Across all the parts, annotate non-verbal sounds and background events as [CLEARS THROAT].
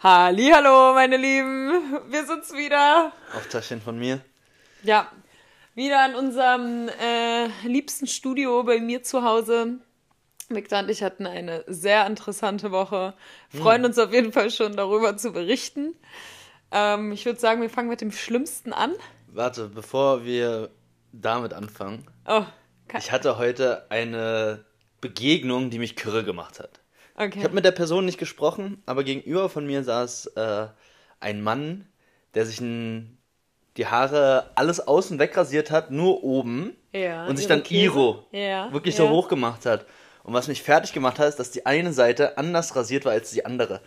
Hallo, meine Lieben, wir sind's wieder. Auftaschen von mir. Ja, wieder in unserem äh, liebsten Studio bei mir zu Hause. Victor und ich hatten eine sehr interessante Woche. Freuen uns auf jeden Fall schon darüber zu berichten. Ähm, ich würde sagen, wir fangen mit dem Schlimmsten an. Warte, bevor wir damit anfangen. Oh, Ich hatte heute eine Begegnung, die mich kirre gemacht hat. Okay. Ich habe mit der Person nicht gesprochen, aber gegenüber von mir saß äh, ein Mann, der sich ein, die Haare alles außen wegrasiert hat, nur oben. Ja, und sich dann. Iro Ja, wirklich ja. so hoch gemacht hat. Und was mich fertig gemacht hat, ist, dass die eine Seite anders rasiert war als die andere.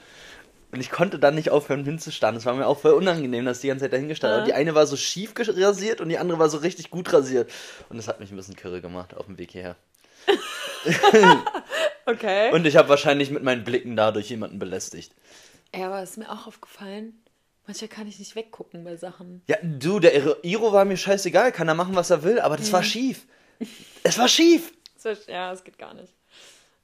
Und ich konnte dann nicht aufhören hinzustarren. Es war mir auch voll unangenehm, dass die ganze Zeit dahin gestanden Ah. hat. Die eine war so schief rasiert und die andere war so richtig gut rasiert. Und das hat mich ein bisschen kirre gemacht auf dem Weg hierher. [LAUGHS] Okay. Und ich habe wahrscheinlich mit meinen Blicken dadurch jemanden belästigt. ja, aber ist mir auch aufgefallen. Manchmal kann ich nicht weggucken bei Sachen. Ja, du, der Iro- war mir scheißegal, kann er machen, was er will, aber das war schief. Es war schief. Ja, das geht gar nicht.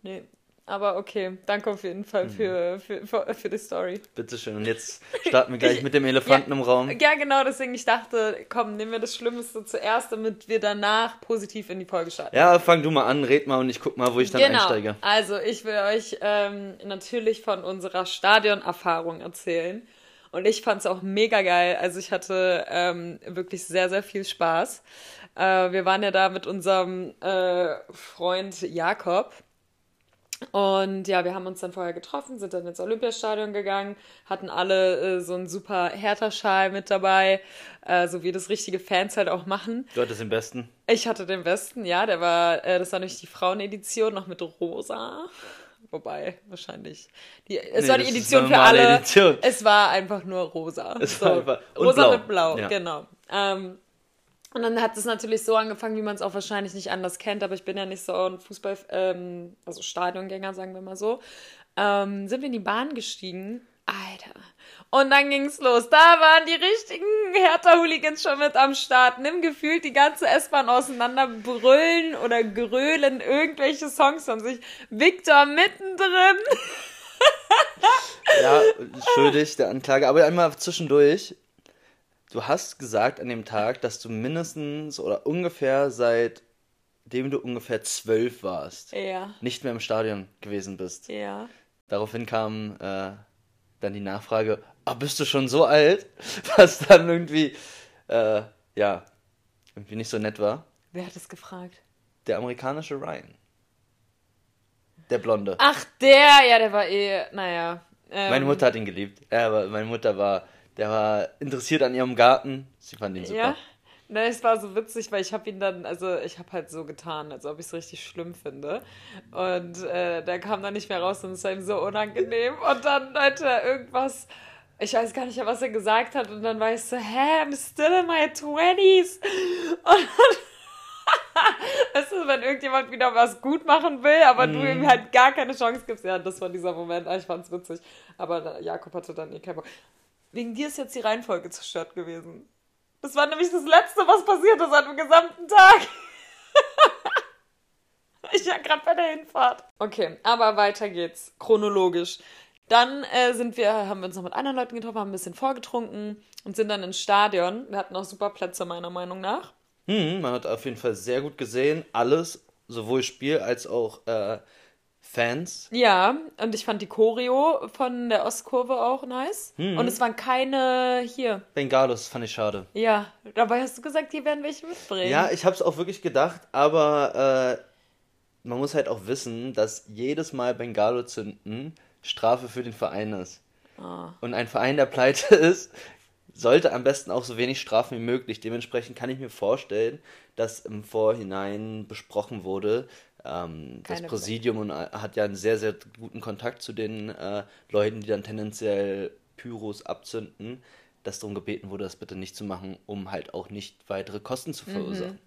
Nee. Aber okay, danke auf jeden Fall für, für, für, für die Story. Bitteschön. Und jetzt starten wir gleich mit dem Elefanten im Raum. Ja, genau, deswegen ich dachte, komm, nehmen wir das Schlimmste zuerst, damit wir danach positiv in die Folge starten. Ja, fang du mal an, red mal und ich guck mal, wo ich dann genau. einsteige. Also, ich will euch ähm, natürlich von unserer Stadionerfahrung erzählen. Und ich fand es auch mega geil. Also, ich hatte ähm, wirklich sehr, sehr viel Spaß. Äh, wir waren ja da mit unserem äh, Freund Jakob. Und ja, wir haben uns dann vorher getroffen, sind dann ins Olympiastadion gegangen, hatten alle äh, so einen super Hertha-Schal mit dabei, äh, so wie das richtige Fans halt auch machen. Du hattest den besten. Ich hatte den besten, ja, der war, äh, das war nämlich die Frauenedition, noch mit rosa. Wobei, wahrscheinlich. Die, es Nee, war die Edition für alle. Edition. Es war einfach nur rosa. Es war einfach- und rosa blau. mit blau, Ja. genau. Ähm, und dann hat es natürlich so angefangen, wie man es auch wahrscheinlich nicht anders kennt, aber ich bin ja nicht so ein Fußball, ähm, also Stadiongänger, sagen wir mal so. Ähm, sind wir in die Bahn gestiegen. Alter. Und dann ging's los. Da waren die richtigen Hertha-Hooligans schon mit am Start. Nimm gefühlt die ganze S-Bahn auseinander, brüllen oder grölen irgendwelche Songs von sich. Victor mittendrin. Ja, schuldig der Anklage. Aber einmal zwischendurch. Du hast gesagt an dem Tag, dass du mindestens oder ungefähr seitdem du ungefähr zwölf warst, Ja, nicht mehr im Stadion gewesen bist. ja. Daraufhin kam äh, dann die Nachfrage, ah, bist du schon so alt? [LAUGHS] Was dann irgendwie, äh, ja, irgendwie nicht so nett war. Wer hat es gefragt? Der amerikanische Ryan. Der Blonde. Ach, der, ja, der war eh, naja. Ähm, Meine Mutter hat ihn geliebt. Ja, aber meine Mutter war, der war interessiert an ihrem Garten. Sie fand ihn super. Ja. Ne, es war so witzig, weil ich habe ihn dann, also ich habe halt so getan, als ob ich es richtig schlimm finde. Und äh, der kam dann nicht mehr raus und es war ihm so unangenehm. Und dann Leute irgendwas, ich weiß gar nicht mehr, was er gesagt hat. Und dann war ich so, hä, I'm still in my 20s. Und dann, [LAUGHS] weißt du, wenn irgendjemand wieder was gut machen will, aber du ihm halt gar keine Chance gibst. Ja, das war dieser Moment. Ah, Ich fand's witzig. Aber da- Jakob hatte dann eh keinen Bock. Wegen dir ist jetzt die Reihenfolge zerstört gewesen. Das war nämlich das Letzte, was passiert ist an dem gesamten Tag. [LAUGHS] ich ja gerade bei der Hinfahrt. Okay, aber weiter geht's. Chronologisch. Dann äh, sind wir, haben wir uns noch mit anderen Leuten getroffen, haben ein bisschen vorgetrunken und sind dann ins Stadion. Wir hatten auch super Plätze, meiner Meinung nach. Hm, man hat auf jeden Fall sehr gut gesehen. Alles, sowohl Spiel als auch äh, Fans. Ja, und ich fand die Choreo von der Ostkurve auch nice. Und es waren keine hier. Bengalos fand ich schade. Ja, dabei hast du gesagt, hier werden welche mitbringen. Ja, ich hab's auch wirklich gedacht, aber äh, man muss halt auch wissen, dass jedes Mal Bengalo zünden Strafe für den Verein ist. Ah. Und ein Verein, der pleite [LAUGHS] ist, sollte am besten auch so wenig Strafen wie möglich. Dementsprechend kann ich mir vorstellen, dass im Vorhinein besprochen wurde, ähm, das Präsidium und, äh, hat ja einen sehr, sehr guten Kontakt zu den äh, Leuten, die dann tendenziell Pyros abzünden, dass darum gebeten wurde, das bitte nicht zu machen, um halt auch nicht weitere Kosten zu verursachen.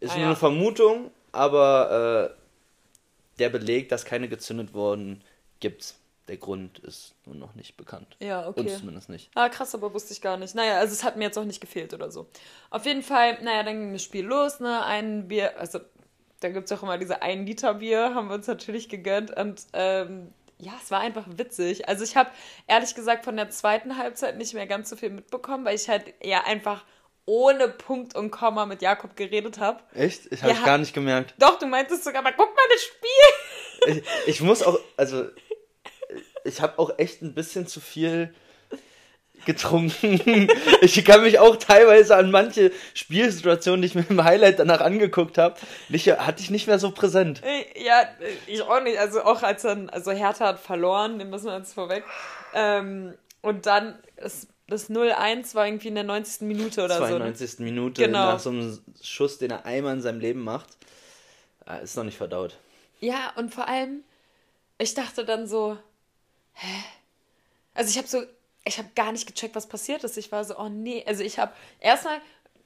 Ist Ah, nur ja. eine Vermutung, aber äh, der Beleg, dass keine gezündet wurden, gibt's. Der Grund ist nur noch nicht bekannt. Ja, okay. Uns zumindest nicht. Ah, krass, aber wusste ich gar nicht. Naja, also es hat mir jetzt auch nicht gefehlt oder so. Auf jeden Fall, naja, dann ging das Spiel los, ne? Ein Bier, also da gibt es auch immer diese 1 Liter Bier, haben wir uns natürlich gegönnt. Und ähm, ja, es war einfach witzig. Also ich habe ehrlich gesagt von der zweiten Halbzeit nicht mehr ganz so viel mitbekommen, weil ich halt ja einfach ohne Punkt und Komma mit Jakob geredet habe. Echt? Ich habe Ja. gar nicht gemerkt. Doch, du meintest sogar, aber guck mal das Spiel. Ich, ich muss auch, also ich habe auch echt ein bisschen zu viel getrunken. [LAUGHS] Ich kann mich auch teilweise an manche Spielsituationen, die ich mir im Highlight danach angeguckt habe, nicht, hatte ich nicht mehr so präsent. Äh, Ja, ich auch nicht. Also auch als dann, also Hertha hat verloren, den müssen wir jetzt vorweg. Ähm, und dann ist das 0-1 war irgendwie in der 90. Minute oder so. ne? 92. Minute Genau. nach so einem Schuss, den er einmal in seinem Leben macht. Ist noch nicht verdaut. Ja, und vor allem, ich dachte dann so, hä? Also ich habe so, ich habe gar nicht gecheckt, was passiert ist. Ich war so, oh nee. Also ich habe, erstmal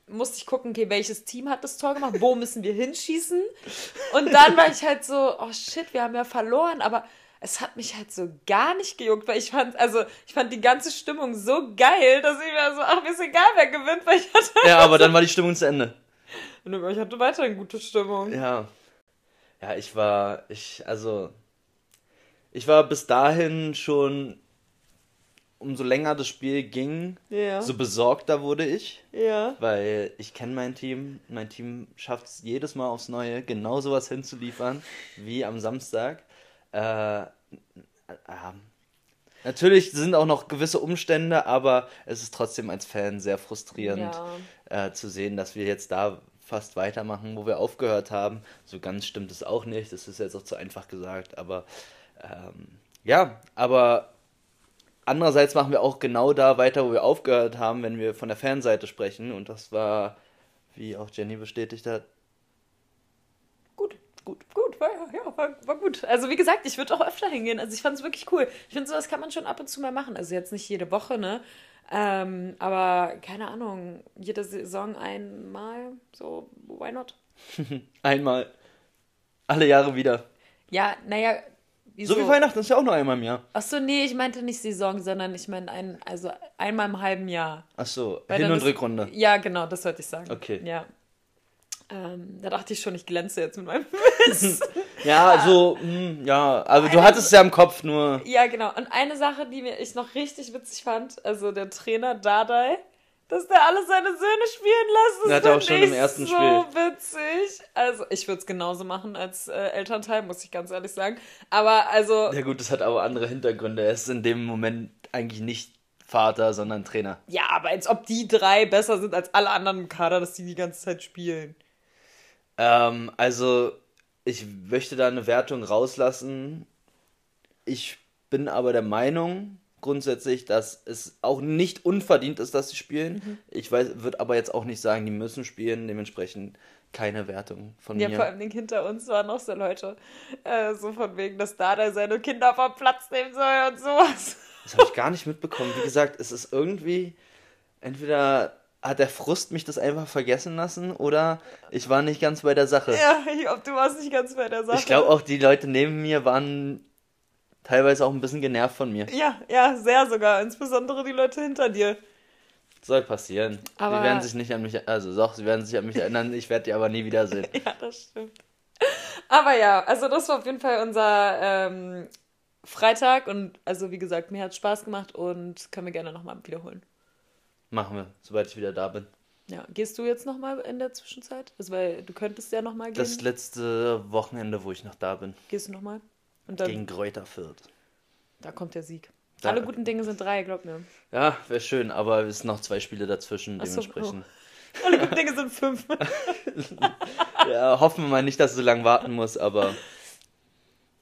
musste ich gucken, okay, welches Team hat das Tor gemacht, wo [LAUGHS] müssen wir hinschießen? Und dann war ich halt so, oh shit, wir haben ja verloren, aber es hat mich halt so gar nicht gejuckt, weil ich fand, also ich fand die ganze Stimmung so geil, dass ich mir so, ach, mir ist egal, wer gewinnt, weil ich hatte, Ja, [LAUGHS] aber dann war die Stimmung zu Ende. und ich hatte weiterhin gute Stimmung. Ja. Ja, ich war, ich, also, ich war bis dahin schon, umso länger das Spiel ging, Ja. so besorgter wurde ich, Ja. weil ich kenne mein Team. Mein Team schafft es jedes Mal aufs Neue, genau sowas hinzuliefern wie am Samstag. Äh, äh, natürlich sind auch noch gewisse Umstände, aber es ist trotzdem als Fan sehr frustrierend Ja. äh, zu sehen, dass wir jetzt da fast weitermachen, wo wir aufgehört haben. So ganz stimmt es auch nicht. Das ist jetzt auch zu einfach gesagt, aber ähm, ja, aber andererseits machen wir auch genau da weiter, wo wir aufgehört haben, wenn wir von der Fanseite sprechen. Und das war, wie auch Jenny bestätigt hat, Gut, gut, gut, war, ja, war, war gut. Also wie gesagt, ich würde auch öfter hingehen. Also ich fand es wirklich cool. Ich finde, sowas kann man schon ab und zu mal machen. Also jetzt nicht jede Woche, ne? Ähm, aber keine Ahnung, jede Saison einmal, so, why not? [LAUGHS] einmal alle Jahre wieder. Ja, naja, wieso? So wie Weihnachten ist ja auch nur einmal im Jahr. Achso, nee, ich meinte nicht Saison, sondern ich meine ein, also einmal im halben Jahr. Ach so, Weil Hin- und ist- Rückrunde. Ja, genau, das wollte ich sagen. Okay. Ja. Ähm, da dachte ich schon, ich glänze jetzt mit meinem [LAUGHS] Wissen. Ja, so, mh, ja, aber du hattest es ja im Kopf nur. Ja, genau. Und eine Sache, die mir ich noch richtig witzig fand, also der Trainer Dardai, dass der alle seine Söhne spielen lässt. Das hat er auch schon im ersten so Spiel. witzig. Also ich würde es genauso machen als äh, Elternteil, muss ich ganz ehrlich sagen. Aber also, Ja gut, das hat aber andere Hintergründe. Er ist in dem Moment eigentlich nicht Vater, sondern Trainer. ja, aber als ob die drei besser sind als alle anderen im Kader, dass die die ganze Zeit spielen. Ähm, also, ich möchte da eine Wertung rauslassen. Ich bin aber der Meinung grundsätzlich, dass es auch nicht unverdient ist, dass sie spielen. Mhm. Ich weiß, würde aber jetzt auch nicht sagen, die müssen spielen. Dementsprechend keine Wertung von Ja, mir. vor allem hinter uns waren noch so Leute, äh, so von wegen, dass Dardai seine Kinder vom Platz nehmen soll und sowas. Das habe ich gar nicht mitbekommen. Wie gesagt, es ist irgendwie, entweder hat der Frust mich das einfach vergessen lassen oder ich war nicht ganz bei der Sache. Ja, ich glaube, du warst nicht ganz bei der Sache. ich glaube auch, die Leute neben mir waren teilweise auch ein bisschen genervt von mir. Ja, ja, sehr sogar. Insbesondere die Leute hinter dir. Soll passieren. Aber- sie werden sich nicht an mich, also doch, sie werden sich an mich erinnern, ich werde die aber nie wiedersehen. [LAUGHS] Ja, das stimmt. Aber ja, also das war auf jeden Fall unser ähm, Freitag und also wie gesagt, mir hat Spaß gemacht und können wir gerne nochmal wiederholen. Machen wir, sobald ich wieder da bin. Ja, gehst du jetzt nochmal in der Zwischenzeit? Also, weil du könntest ja nochmal gehen. Das letzte Wochenende, wo ich noch da bin. Gehst du nochmal? Und dann, Gegen Kräuter Fürth. da kommt der Sieg. Da- Alle guten Dinge sind drei, glaub mir. Ja, wäre schön, aber es sind noch zwei Spiele dazwischen, Ach so, dementsprechend. Alle guten Dinge sind fünf. [LAUGHS] Ja, hoffen wir mal nicht, dass ich so lange warten muss, aber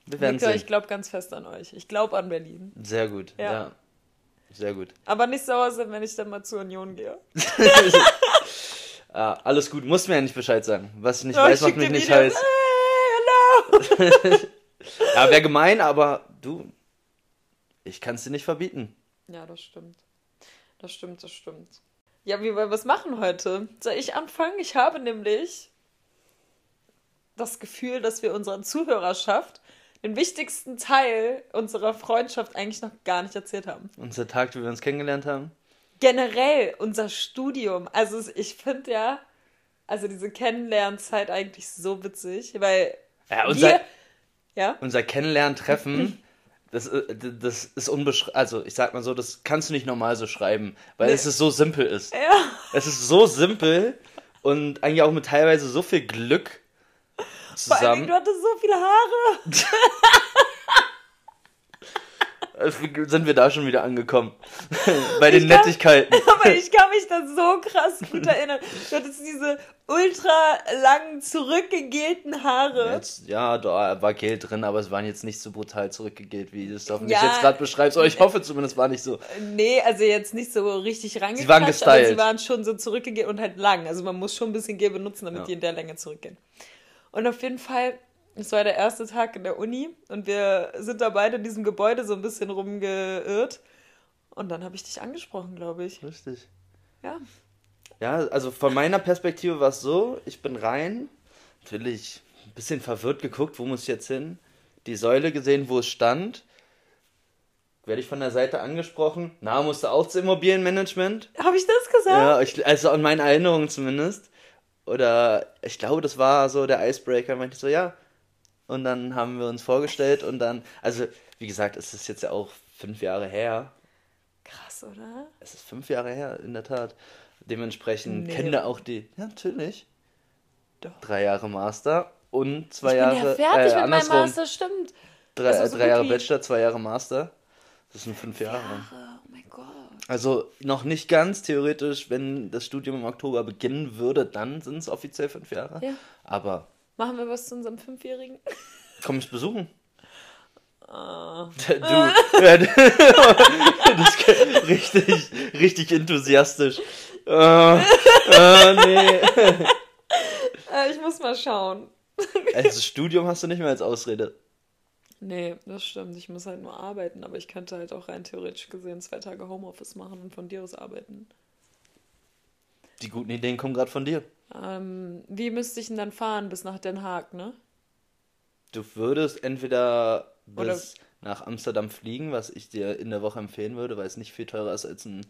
wir werden Victor, sehen. ich glaube ganz fest an euch. Ich glaube an Berlin. Sehr gut, Ja. ja. Sehr gut. Aber nicht sauer sein, wenn ich dann mal zur Union gehe. [LAUGHS] Ah, alles gut, musst mir ja nicht Bescheid sagen. Was ich nicht Ja, weiß, ich macht mich nicht heiß. Hey, hello! [LAUGHS] Ja, wäre gemein, aber du, ich kann es dir nicht verbieten. Ja, das stimmt. Das stimmt, das stimmt. Ja, wie wollen wir es machen heute? Soll ich anfangen? Ich habe nämlich das Gefühl, dass wir unserer Zuhörerschaft den wichtigsten Teil unserer Freundschaft eigentlich noch gar nicht erzählt haben. Unser Tag, wie wir uns kennengelernt haben. Generell unser Studium. Also ich finde ja, also diese Kennenlernzeit eigentlich so witzig, weil Ja, unser, wir, ja, unser Kennenlerntreffen, Das, äh, das ist unbeschreibbar. Also, ich sag mal so, das kannst du nicht normal so schreiben, weil Nee. es ist so simpel ist. Ja. Es ist so simpel und eigentlich auch mit teilweise so viel Glück Vor allen Dingen, zusammen. du hattest so viele Haare. [LAUGHS] Sind wir da schon wieder angekommen? [LAUGHS] Bei den Ich kann- Nettigkeiten. [LAUGHS] Aber ich [LAUGHS] kann mich da so krass gut erinnern. Du hattest diese ultra langen, zurückgegelten Haare. Jetzt, ja, da war Geld drin, aber es waren jetzt nicht so brutal zurückgegelt, wie du es hoffentlich Ja. jetzt gerade beschreibst. Aber ich hoffe zumindest, war nicht so. Nee, also jetzt nicht so richtig rangeklatscht, waren aber gestylt. sie waren schon so zurückgegelt und halt lang. Also man muss schon ein bisschen Gel benutzen, damit Ja. die in der Länge zurückgehen. Und auf jeden Fall, es war der erste Tag in der Uni und wir sind da beide in diesem Gebäude so ein bisschen rumgeirrt. Und dann habe ich dich angesprochen, glaube ich. Richtig. Ja. Ja, also von meiner Perspektive war es so, ich bin rein, natürlich ein bisschen verwirrt geguckt, wo muss ich jetzt hin? Die Säule gesehen, wo es stand. Werde ich von der Seite angesprochen. Na, musste auch zum Immobilienmanagement. Habe ich das gesagt? Ja, ich, also in meinen Erinnerungen zumindest. Oder ich glaube, das war so der Icebreaker. Meinte ich so, ja. Und dann haben wir uns vorgestellt und dann, also wie gesagt, es ist jetzt ja auch fünf Jahre her. Krass, oder? Es ist fünf Jahre her, in der Tat. Dementsprechend Nee. kennen da auch die. Ja, natürlich. Doch. Drei Jahre Master und zwei ich Jahre. bin ja fertig äh, mit meinem. Master, stimmt. Drei, äh, so drei Jahre Bachelor, zwei Jahre Master. Das sind fünf Jahre. Jahre, oh mein Gott. Also noch nicht ganz theoretisch, wenn das Studium im Oktober beginnen würde, dann sind es offiziell fünf Jahre. Ja. Aber Machen wir was zu unserem Fünfjährigen? komm ich besuchen. Ah. Du, [LAUGHS] das, richtig, richtig enthusiastisch. Äh, äh, [LAUGHS] nee. Äh, ich muss mal schauen. Also Studium hast du nicht mehr als Ausrede. Nee, das stimmt. Ich muss halt nur arbeiten, aber ich könnte halt auch rein theoretisch gesehen zwei Tage Homeoffice machen und von dir aus arbeiten. Die guten Ideen kommen gerade von dir. Ähm, wie müsste ich denn dann fahren bis nach Den Haag, ne? Du würdest entweder Oder- bis nach Amsterdam fliegen, was ich dir in der Woche empfehlen würde, weil es nicht viel teurer ist als ein,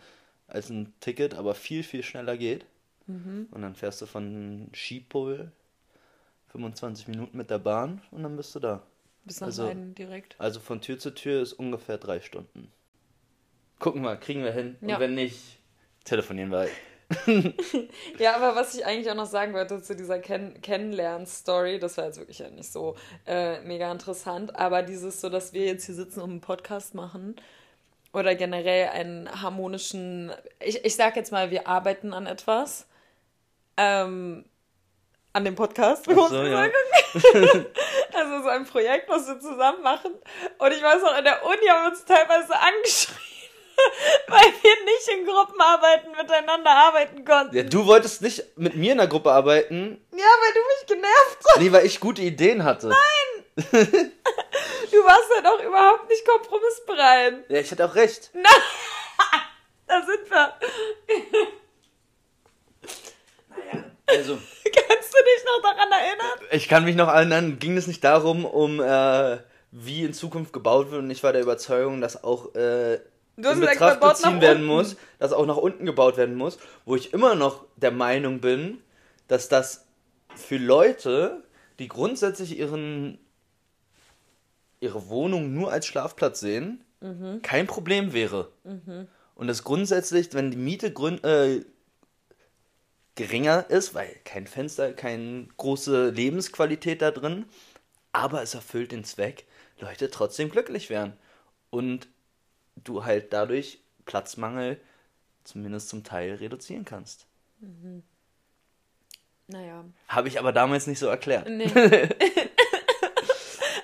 als ein Ticket, aber viel, viel schneller geht. Mhm. Und dann fährst du von Schiphol 25 Minuten mit der Bahn und dann bist du da. Bis nach Also- Leiden direkt. Also von Tür zu Tür ist ungefähr drei Stunden. Gucken wir, kriegen wir hin. Ja. Und wenn nicht, telefonieren wir. [LAUGHS] Ja, aber was ich eigentlich auch noch sagen wollte zu dieser Ken Kennenlern-Story, das war jetzt wirklich ja nicht so äh, mega interessant, aber dieses so, dass wir jetzt hier sitzen und einen Podcast machen oder generell einen harmonischen, ich, ich sag jetzt mal, wir arbeiten an etwas, ähm, an dem Podcast, so, ja. also [LAUGHS] so ein Projekt, was wir zusammen machen. Und ich weiß auch, in der Uni haben wir uns teilweise angeschrien, [LAUGHS] weil wir nicht in Gruppenarbeiten miteinander arbeiten konnten. Ja, du wolltest nicht mit mir in der Gruppe arbeiten, Ja, weil du mich genervt hast. nee, weil ich gute Ideen hatte. [LAUGHS] Du warst halt auch überhaupt nicht kompromissbereit. Ja, ich hatte auch recht. [LAUGHS] Da sind wir. Also, Kannst du dich noch daran erinnern? ich kann mich noch erinnern, ging es nicht darum, um äh, wie in Zukunft gebaut wird und ich war der Überzeugung, dass auch äh, in Betracht gezogen werden muss, dass auch nach unten gebaut werden muss, wo ich immer noch der Meinung bin, dass das für Leute, die grundsätzlich ihren ihre Wohnung nur als Schlafplatz sehen, Mhm. kein Problem wäre. Und das grundsätzlich, wenn die Miete grün, äh, geringer ist, weil kein Fenster, keine große Lebensqualität da drin, aber es erfüllt den Zweck, Leute trotzdem glücklich werden. Und du halt dadurch Platzmangel zumindest zum Teil reduzieren kannst. Naja. Habe ich aber damals nicht so erklärt. Nee. [LAUGHS]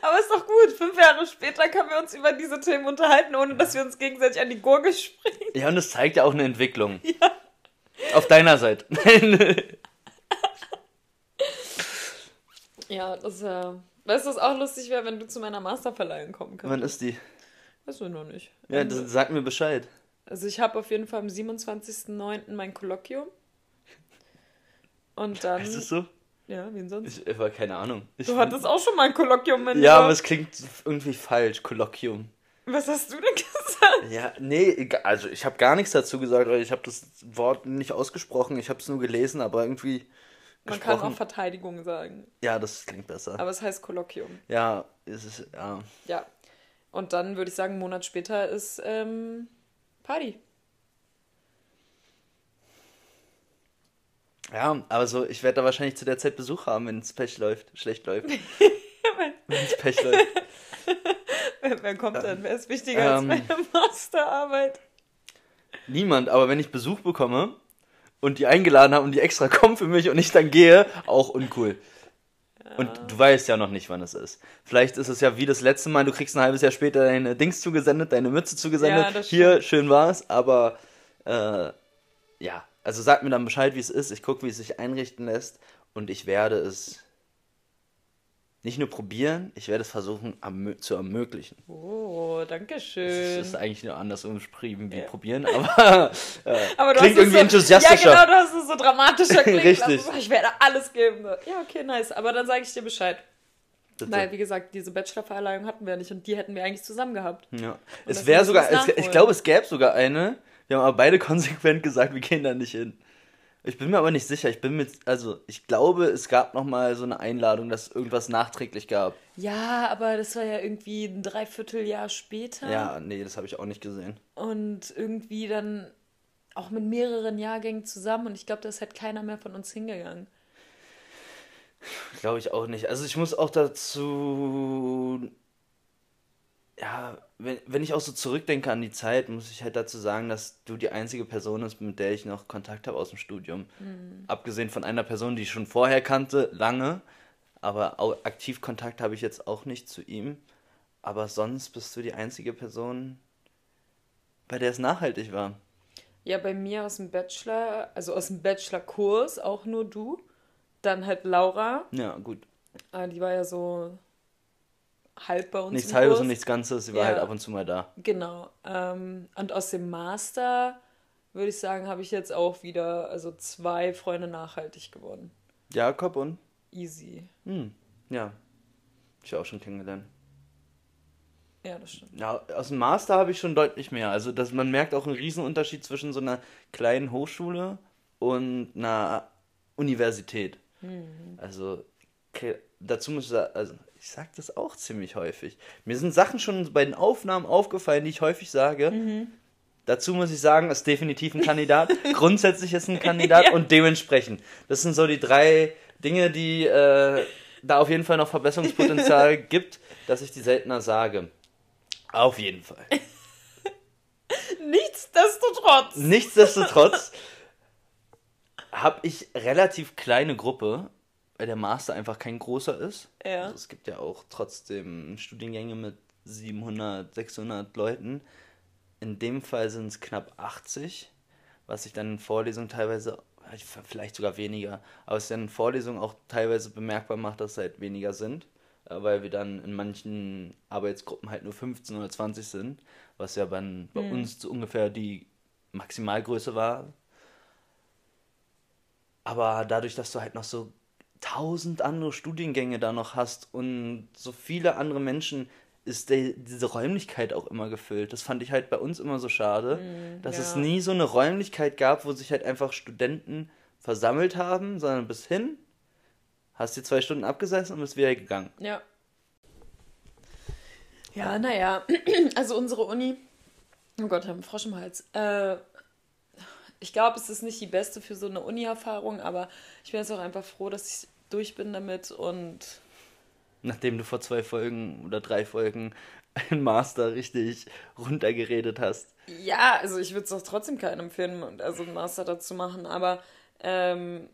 Aber ist doch gut. Fünf Jahre später können wir uns über diese Themen unterhalten, ohne dass wir uns gegenseitig an die Gurgel springen. Ja, und das zeigt ja auch eine Entwicklung. Auf deiner Seite. [LAUGHS] Ja, das ist ja. Weißt du, was auch lustig wäre, wenn du zu meiner Masterverleihung kommen Wann könntest? ist die? Weißt du noch nicht. Ja, das, sag mir Bescheid. Also ich habe auf jeden Fall am 27.09. mein Kolloquium. Und dann. Ist es so? Ja, wen sonst? Ich, aber keine Ahnung. Ich, Du hattest auch schon mal ein Kolloquium in Ja, aber es klingt irgendwie falsch, Kolloquium. Was hast du denn [LAUGHS] gesagt? Ja, nee, also ich habe gar nichts dazu gesagt, weil ich habe das Wort nicht ausgesprochen, ich habe es nur gelesen, aber irgendwie Man kann gesprochen. auch Verteidigung sagen. ja, das klingt besser. Aber es heißt Kolloquium. ja, es ist, ja. Ja. Und dann würde ich sagen, einen Monat später ist ähm, Party. Ja, aber so, ich werde da wahrscheinlich zu der Zeit Besuch haben, wenn es Pech läuft, schlecht läuft. [LAUGHS] wenn es Pech läuft. wer, wer kommt dann? Wer ist wichtiger ähm, als meine Masterarbeit? Niemand, aber wenn ich Besuch bekomme und die eingeladen haben und die extra kommen für mich und ich dann gehe, auch uncool. Und du weißt ja noch nicht, wann es ist. Vielleicht ist es ja wie das letzte Mal, du kriegst ein halbes Jahr später deine Dings zugesendet, deine Mütze zugesendet. Ja, Hier, schön war's, aber äh, ja, also sag mir dann Bescheid, wie es ist. Ich gucke, wie es sich einrichten lässt und ich werde es nicht nur probieren, ich werde es versuchen zu ermöglichen. Oh, danke schön. Das ist eigentlich nur anders umschrieben wie ja. probieren, [LAUGHS] aber, äh, [LAUGHS] aber klingt irgendwie so, enthusiastischer. Ja, genau, du hast es so dramatischer [LAUGHS] klingt. Richtig. Also, ich werde alles geben. Ja, okay, nice. Aber dann sage ich dir Bescheid. Bitte. Weil, wie gesagt, diese Bachelor-Verleihung hatten wir nicht und die hätten wir eigentlich zusammen gehabt. Ja. Und es wäre sogar, es, ich glaube, es gäbe sogar eine, wir haben aber beide konsequent gesagt, wir gehen da nicht hin. Ich bin mir aber nicht sicher. Ich bin mit, also ich glaube, es gab noch mal so eine Einladung, dass es irgendwas nachträglich gab. Ja, aber das war ja irgendwie ein Dreivierteljahr später. Ja, nee, das habe ich auch nicht gesehen. Und irgendwie dann auch mit mehreren Jahrgängen zusammen und ich glaube, da ist halt keiner mehr von uns hingegangen. Glaube ich auch nicht. Also ich muss auch dazu ja, wenn, wenn ich auch so zurückdenke an die Zeit, muss ich halt dazu sagen, dass du die einzige Person bist, mit der ich noch Kontakt habe aus dem Studium. Mhm. Abgesehen von einer Person, die ich schon vorher kannte, lange, aber auch aktiv Kontakt habe ich jetzt auch nicht zu ihm. Aber sonst bist du die einzige Person, bei der es nachhaltig war. Ja, bei mir aus dem Bachelor, also aus dem Bachelor-Kurs auch nur du. Dann halt Laura. Ja, gut. Ah, die war ja so halb bei uns. Nichts halbes und nichts Ganzes, sie war ja, halt ab und zu mal da. Genau. Ähm, und aus dem Master würde ich sagen, habe ich jetzt auch wieder also zwei Freunde nachhaltig geworden. Jakob und? Easy. Hm, ja. Ich auch schon kennengelernt. Ja, das stimmt. Ja, aus dem Master habe ich schon deutlich mehr. Also dass man merkt auch einen Riesenunterschied zwischen so einer kleinen Hochschule und einer Universität. Mhm. Also dazu muss ich sagen, also ich sage das auch ziemlich häufig. Mir sind Sachen schon bei den Aufnahmen aufgefallen, die ich häufig sage. Mhm. Dazu muss ich sagen, ist definitiv ein Kandidat. [LAUGHS] Grundsätzlich ist ein Kandidat ja. und dementsprechend. Das sind so die drei Dinge, die äh, da auf jeden Fall noch Verbesserungspotenzial [LAUGHS] gibt, dass ich die seltener sage. Auf jeden Fall. [LAUGHS] Nichtsdestotrotz. Nichtsdestotrotz habe ich relativ kleine Gruppe weil der Master einfach kein großer ist. Ja. Also es gibt ja auch trotzdem Studiengänge mit 700, 600 Leuten. In dem Fall sind es knapp 80, was sich dann in Vorlesungen teilweise, vielleicht sogar weniger, aber es dann in Vorlesungen auch teilweise bemerkbar macht, dass es halt weniger sind, äh, weil wir dann in manchen Arbeitsgruppen halt nur 15 oder 20 sind, was ja bei, bei mhm. uns so ungefähr die Maximalgröße war. Aber dadurch, dass du halt noch so tausend andere Studiengänge da noch hast und so viele andere Menschen, ist der, diese Räumlichkeit auch immer gefüllt. Das fand ich halt bei uns immer so schade, mm, dass ja. es nie so eine Räumlichkeit gab, wo sich halt einfach Studenten versammelt haben, sondern bis hin, hast dir zwei Stunden abgesessen und bist wieder gegangen. Ja. Ja, naja, [CLEARS THROAT] also unsere Uni, oh Gott, haben Frosch im Hals. Äh, ich glaube, es ist nicht die beste für so eine Uni-Erfahrung, aber ich bin jetzt auch einfach froh, dass ich durch bin damit und. Nachdem du vor zwei Folgen oder drei Folgen einen Master richtig runtergeredet hast. Ja, also ich würde es auch trotzdem keinem empfehlen, also einen Master dazu machen, aber ähm,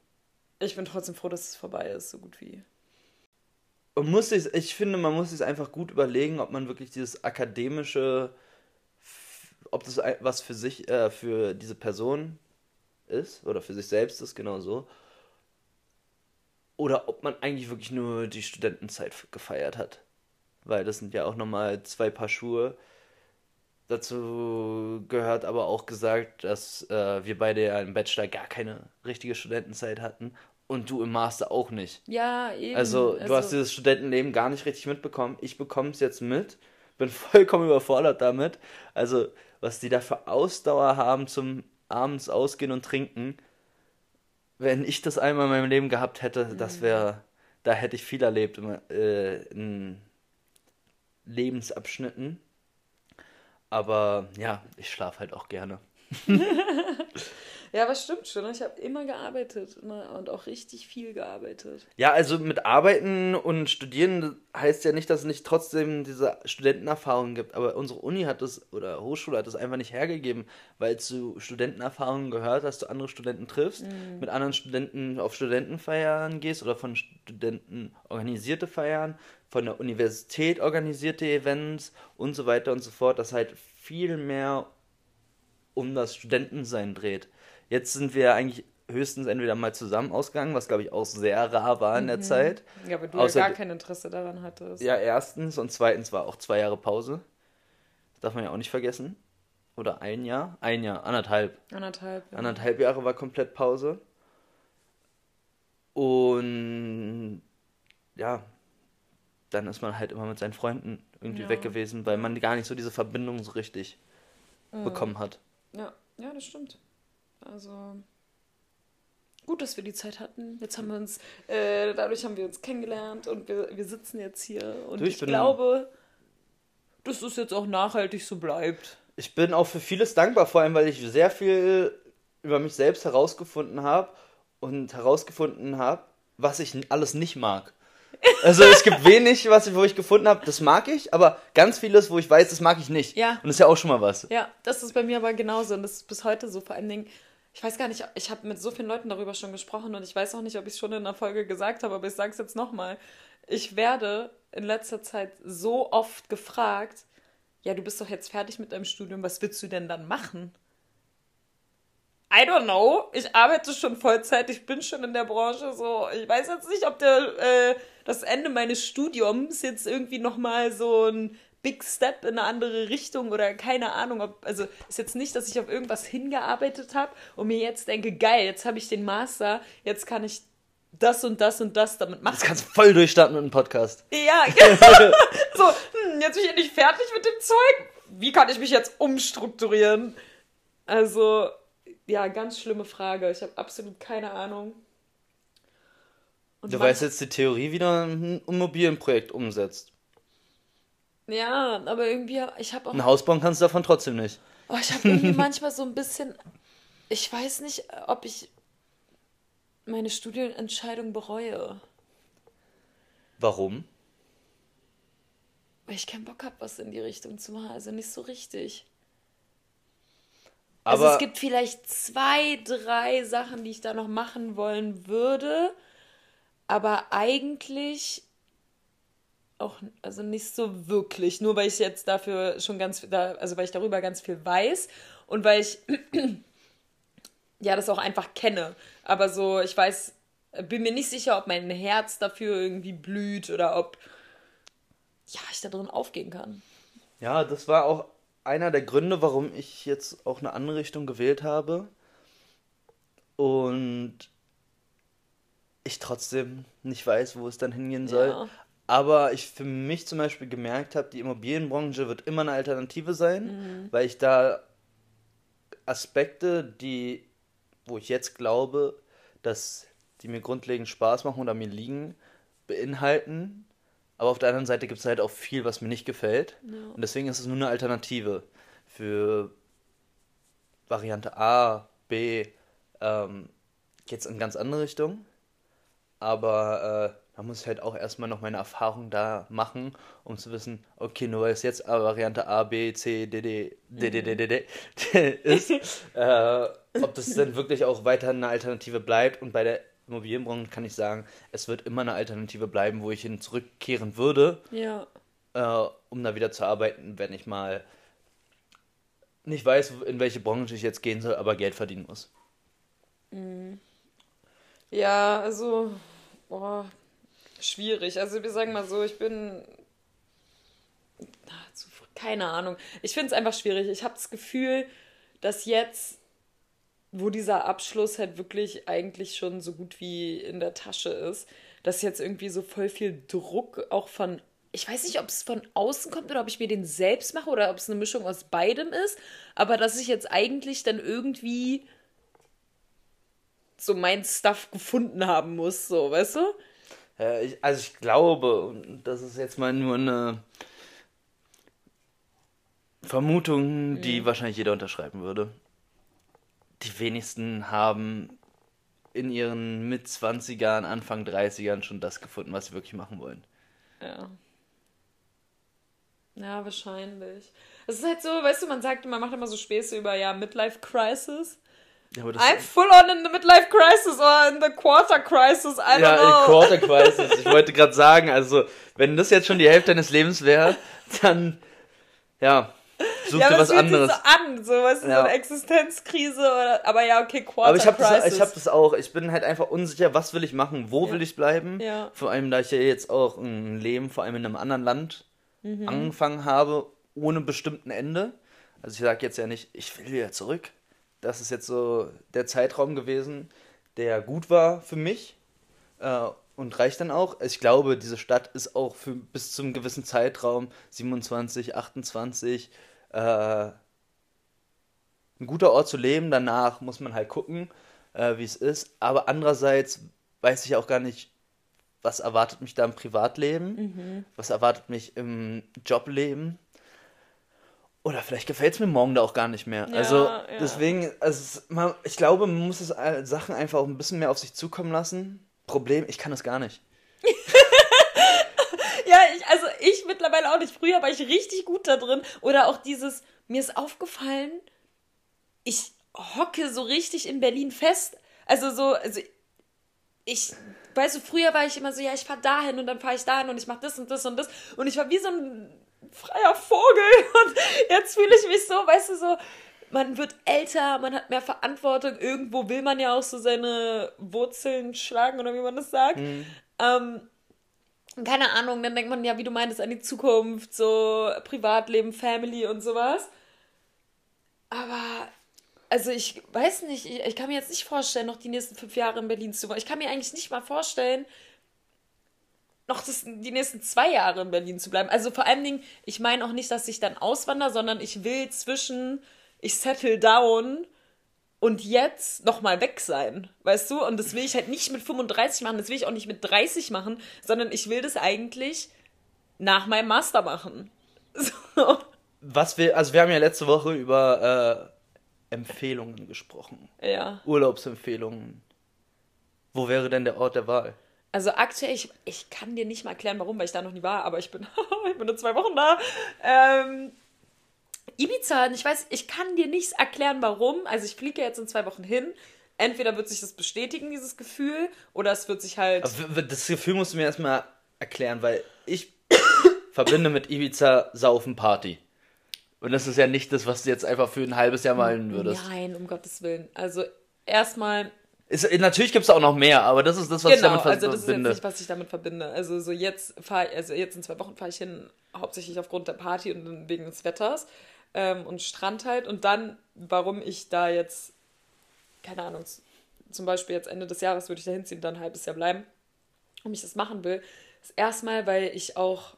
ich bin trotzdem froh, dass es vorbei ist, so gut wie. Und muss sich, ich finde, man muss sich einfach gut überlegen, ob man wirklich dieses akademische, ob das was für sich, äh, für diese Person ist oder für sich selbst ist, genau so oder ob man eigentlich wirklich nur die Studentenzeit gefeiert hat. Weil das sind ja auch nochmal zwei Paar Schuhe. Dazu gehört aber auch gesagt, dass äh, wir beide ja im Bachelor gar keine richtige Studentenzeit hatten und du im Master auch nicht. Ja, eben. Also, du also... hast dieses Studentenleben gar nicht richtig mitbekommen. Ich bekomme es jetzt mit, bin [LAUGHS] vollkommen überfordert damit. Also, was die da für Ausdauer haben zum abends ausgehen und trinken, wenn ich das einmal in meinem Leben gehabt hätte, das mhm. wäre, da hätte ich viel erlebt. Äh, in, Lebensabschnitten. Aber ja, ich schlafe halt auch gerne. [LAUGHS] [LAUGHS] Ja, aber stimmt schon. Ich habe immer gearbeitet ne? und auch richtig viel gearbeitet. Ja, also mit Arbeiten und Studieren heißt ja nicht, dass es nicht trotzdem diese Studentenerfahrung gibt. Aber unsere Uni hat das, oder Hochschule hat das einfach nicht hergegeben, weil zu Studentenerfahrungen gehört, dass du andere Studenten triffst, mhm. mit anderen Studenten auf Studentenfeiern gehst oder von Studenten organisierte Feiern, von der Universität organisierte Events und so weiter und so fort, dass halt viel mehr um das Studentensein dreht. Jetzt sind wir eigentlich höchstens entweder mal zusammen ausgegangen, was glaube ich auch sehr rar war in der mhm. Zeit. Ja, aber du Außer, ja gar kein Interesse daran hattest. Ja, erstens und zweitens war auch zwei Jahre Pause. Das darf man ja auch nicht vergessen. Oder ein Jahr? Ein Jahr, anderthalb. Anderthalb. Ja. Anderthalb Jahre war komplett Pause. Und ja, dann ist man halt immer mit seinen Freunden irgendwie ja. weg gewesen, weil man gar nicht so diese Verbindung so richtig mhm. bekommen hat. Ja, ja, das stimmt. Also gut, dass wir die Zeit hatten. Jetzt haben wir uns, äh, dadurch haben wir uns kennengelernt und wir, wir sitzen jetzt hier. Und du, ich, ich glaube, dass das jetzt auch nachhaltig so bleibt. Ich bin auch für vieles dankbar, vor allem weil ich sehr viel über mich selbst herausgefunden habe und herausgefunden habe, was ich alles nicht mag. [LAUGHS] Also es gibt wenig, was ich, wo ich gefunden habe, das mag ich, aber ganz vieles, wo ich weiß, das mag ich nicht. Ja. Und das ist ja auch schon mal was. Ja, das ist bei mir aber genauso und das ist bis heute so. Vor allen Dingen, ich weiß gar nicht, ich habe mit so vielen Leuten darüber schon gesprochen und ich weiß auch nicht, ob ich es schon in der Folge gesagt habe, aber ich sage es jetzt nochmal. Ich werde in letzter Zeit so oft gefragt, ja, du bist doch jetzt fertig mit deinem Studium, was willst du denn dann machen? I don't know. Ich arbeite schon Vollzeit, ich bin schon in der Branche, so. Ich weiß jetzt nicht, ob der, äh, das Ende meines Studiums jetzt irgendwie nochmal so ein Big Step in eine andere Richtung oder keine Ahnung, ob, also ist jetzt nicht, dass ich auf irgendwas hingearbeitet habe und mir jetzt denke, geil, jetzt habe ich den Master, jetzt kann ich das und das und das damit machen. Jetzt kannst du voll durchstarten mit einem Podcast. Ja, [LAUGHS] genau. so, hm, jetzt bin ich endlich fertig mit dem Zeug. Wie kann ich mich jetzt umstrukturieren? Also, ja, ganz schlimme Frage. Ich habe absolut keine Ahnung. Und du weißt jetzt die Theorie wieder ein Immobilienprojekt umsetzt. Ja, aber irgendwie, ich habe auch. Ein Haus bauen kannst du davon trotzdem nicht. Oh, ich habe irgendwie [LAUGHS] manchmal so ein bisschen. Ich weiß nicht, ob ich meine Studienentscheidung bereue. Warum? Weil ich keinen Bock habe, was in die Richtung zu machen. Also nicht so richtig. Aber also es gibt vielleicht zwei, drei Sachen, die ich da noch machen wollen würde. Aber eigentlich auch, also nicht so wirklich, nur weil ich jetzt dafür schon ganz, also weil ich darüber ganz viel weiß und weil ich [CLEARS THROAT] ja das auch einfach kenne. Aber so, ich weiß, bin mir nicht sicher, ob mein Herz dafür irgendwie blüht oder ob ja, ich da drin aufgehen kann. Ja, das war auch einer der Gründe, warum ich jetzt auch eine andere Richtung gewählt habe. Und ich trotzdem nicht weiß, wo es dann hingehen soll. Ja aber ich für mich zum Beispiel gemerkt habe, die Immobilienbranche wird immer eine Alternative sein, mhm. weil ich da Aspekte, die, wo ich jetzt glaube, dass die mir grundlegend Spaß machen oder mir liegen, beinhalten. Aber auf der anderen Seite gibt es halt auch viel, was mir nicht gefällt. Ja. Und deswegen ist es nur eine Alternative für Variante A, B, ähm, geht es in ganz andere Richtungen. Aber äh, da muss ich halt auch erstmal noch meine Erfahrung da machen, um zu wissen, okay, nur weil es jetzt Variante A, B, C, D, D, D, D, D, D, D [LAUGHS] ist, äh, ob das dann wirklich auch weiter eine Alternative bleibt. Und bei der Immobilienbranche kann ich sagen, es wird immer eine Alternative bleiben, wo ich hin zurückkehren würde, ja. äh, um da wieder zu arbeiten, wenn ich mal nicht weiß, in welche Branche ich jetzt gehen soll, aber Geld verdienen muss. Mhm. Ja, also, boah, schwierig. Also wir sagen mal so, ich bin keine Ahnung. Ich finde es einfach schwierig. Ich habe das Gefühl, dass jetzt, wo dieser Abschluss halt wirklich eigentlich schon so gut wie in der Tasche ist, dass jetzt irgendwie so voll viel Druck auch von ich weiß nicht, ob es von außen kommt oder ob ich mir den selbst mache oder ob es eine Mischung aus beidem ist, aber dass ich jetzt eigentlich dann irgendwie so mein Stuff gefunden haben muss, so, weißt du? Äh, ich, also ich glaube, und das ist jetzt mal nur eine Vermutung, die wahrscheinlich jeder unterschreiben würde. Die wenigsten haben in ihren Mit-20ern, Anfang 30ern schon das gefunden, was sie wirklich machen wollen. Ja. Ja, wahrscheinlich. Es ist halt so, weißt du, man sagt, man macht immer so Späße über, ja, Midlife Crisis. Ja, das I'm full on in the Midlife Crisis or in the Quarter Crisis, I don't ja, know. Quarter [LAUGHS] Crisis. Ich wollte gerade sagen, also, wenn das jetzt schon die Hälfte deines Lebens wäre, dann, ja, such ja, dir was anderes. sich so an, so, weißt du, Ja. so eine Existenzkrise oder, aber ja, okay, Quarter Aber ich habe das, Crisis. ich hab das auch. Ich bin halt einfach unsicher, was will ich machen, wo Ja. will ich bleiben. Ja. Vor allem, da ich ja jetzt auch ein Leben, vor allem in einem anderen Land, Mhm. angefangen habe, ohne bestimmten Ende. Also ich sage jetzt ja nicht, ich will wieder zurück. Das ist jetzt so der Zeitraum gewesen, der gut war für mich äh, und reicht dann auch. Ich glaube, diese Stadt ist auch für bis zum gewissen Zeitraum, 27, 28, äh, ein guter Ort zu leben. Danach muss man halt gucken, äh, wie es ist. Aber andererseits weiß ich auch gar nicht, was erwartet mich da im Privatleben, was erwartet mich im Jobleben. Oder vielleicht gefällt es mir morgen da auch gar nicht mehr. Ja, also ja. deswegen, also man, ich glaube, man muss es all- Sachen einfach auch ein bisschen mehr auf sich zukommen lassen. Problem, ich kann das gar nicht. [LAUGHS] Ja, ich, also ich mittlerweile auch nicht. Früher war ich richtig gut da drin. Oder auch dieses, mir ist aufgefallen, ich hocke so richtig in Berlin fest. Also so, also ich, weißt du, früher war ich immer so, ja, ich fahr dahin und dann fahre ich dahin und ich mache das und das und das. Und ich war wie so ein freier Vogel. [LAUGHS] Und jetzt fühle ich mich so, weißt du, so, man wird älter, man hat mehr Verantwortung. Irgendwo will man ja auch so seine Wurzeln schlagen oder wie man das sagt. Ähm, keine Ahnung, dann denkt man ja, wie du meintest, an die Zukunft, so Privatleben, Family und sowas. Aber, also ich weiß nicht, ich, ich kann mir jetzt nicht vorstellen, noch die nächsten fünf Jahre in Berlin zu wohnen. Ich kann mir eigentlich nicht mal vorstellen, noch das, die nächsten zwei Jahre in Berlin zu bleiben. Also vor allen Dingen, ich meine auch nicht, dass ich dann auswandere, sondern ich will zwischen, ich settle down und jetzt nochmal weg sein, weißt du? Und das will ich halt nicht mit 35 machen, das will ich auch nicht mit 30 machen, sondern ich will das eigentlich nach meinem Master machen. [LAUGHS] So. Was wir, also wir haben ja letzte Woche über äh, Empfehlungen gesprochen. Ja. Urlaubsempfehlungen. Wo wäre denn der Ort der Wahl? Also aktuell, ich, ich kann dir nicht mal erklären, warum, weil ich da noch nie war, aber ich bin, [LAUGHS] ich bin nur zwei Wochen da. Ähm, Ibiza, ich weiß, ich kann dir nicht erklären, warum. Also ich fliege ja jetzt in zwei Wochen hin. Entweder wird sich das bestätigen, dieses Gefühl, oder es wird sich halt. Aber Das Gefühl musst du mir erstmal erklären, weil ich [COUGHS] verbinde mit Ibiza Saufen Party. Und das ist ja nicht das, was du jetzt einfach für ein halbes Jahr malen würdest. Nein, um Gottes Willen. Also erstmal, Ist, natürlich gibt es auch noch mehr, aber das ist das, was ich genau, damit ver- also das ist jetzt verbinde. nicht, was ich damit verbinde. Also so jetzt fahre also jetzt in zwei Wochen fahre ich hin, hauptsächlich aufgrund der Party und wegen des Wetters ähm, und Strand halt. Und dann, warum ich da jetzt, keine Ahnung, zum Beispiel jetzt Ende des Jahres würde ich da hinziehen und dann ein halbes Jahr bleiben, warum ich das machen will, ist erstmal, weil ich auch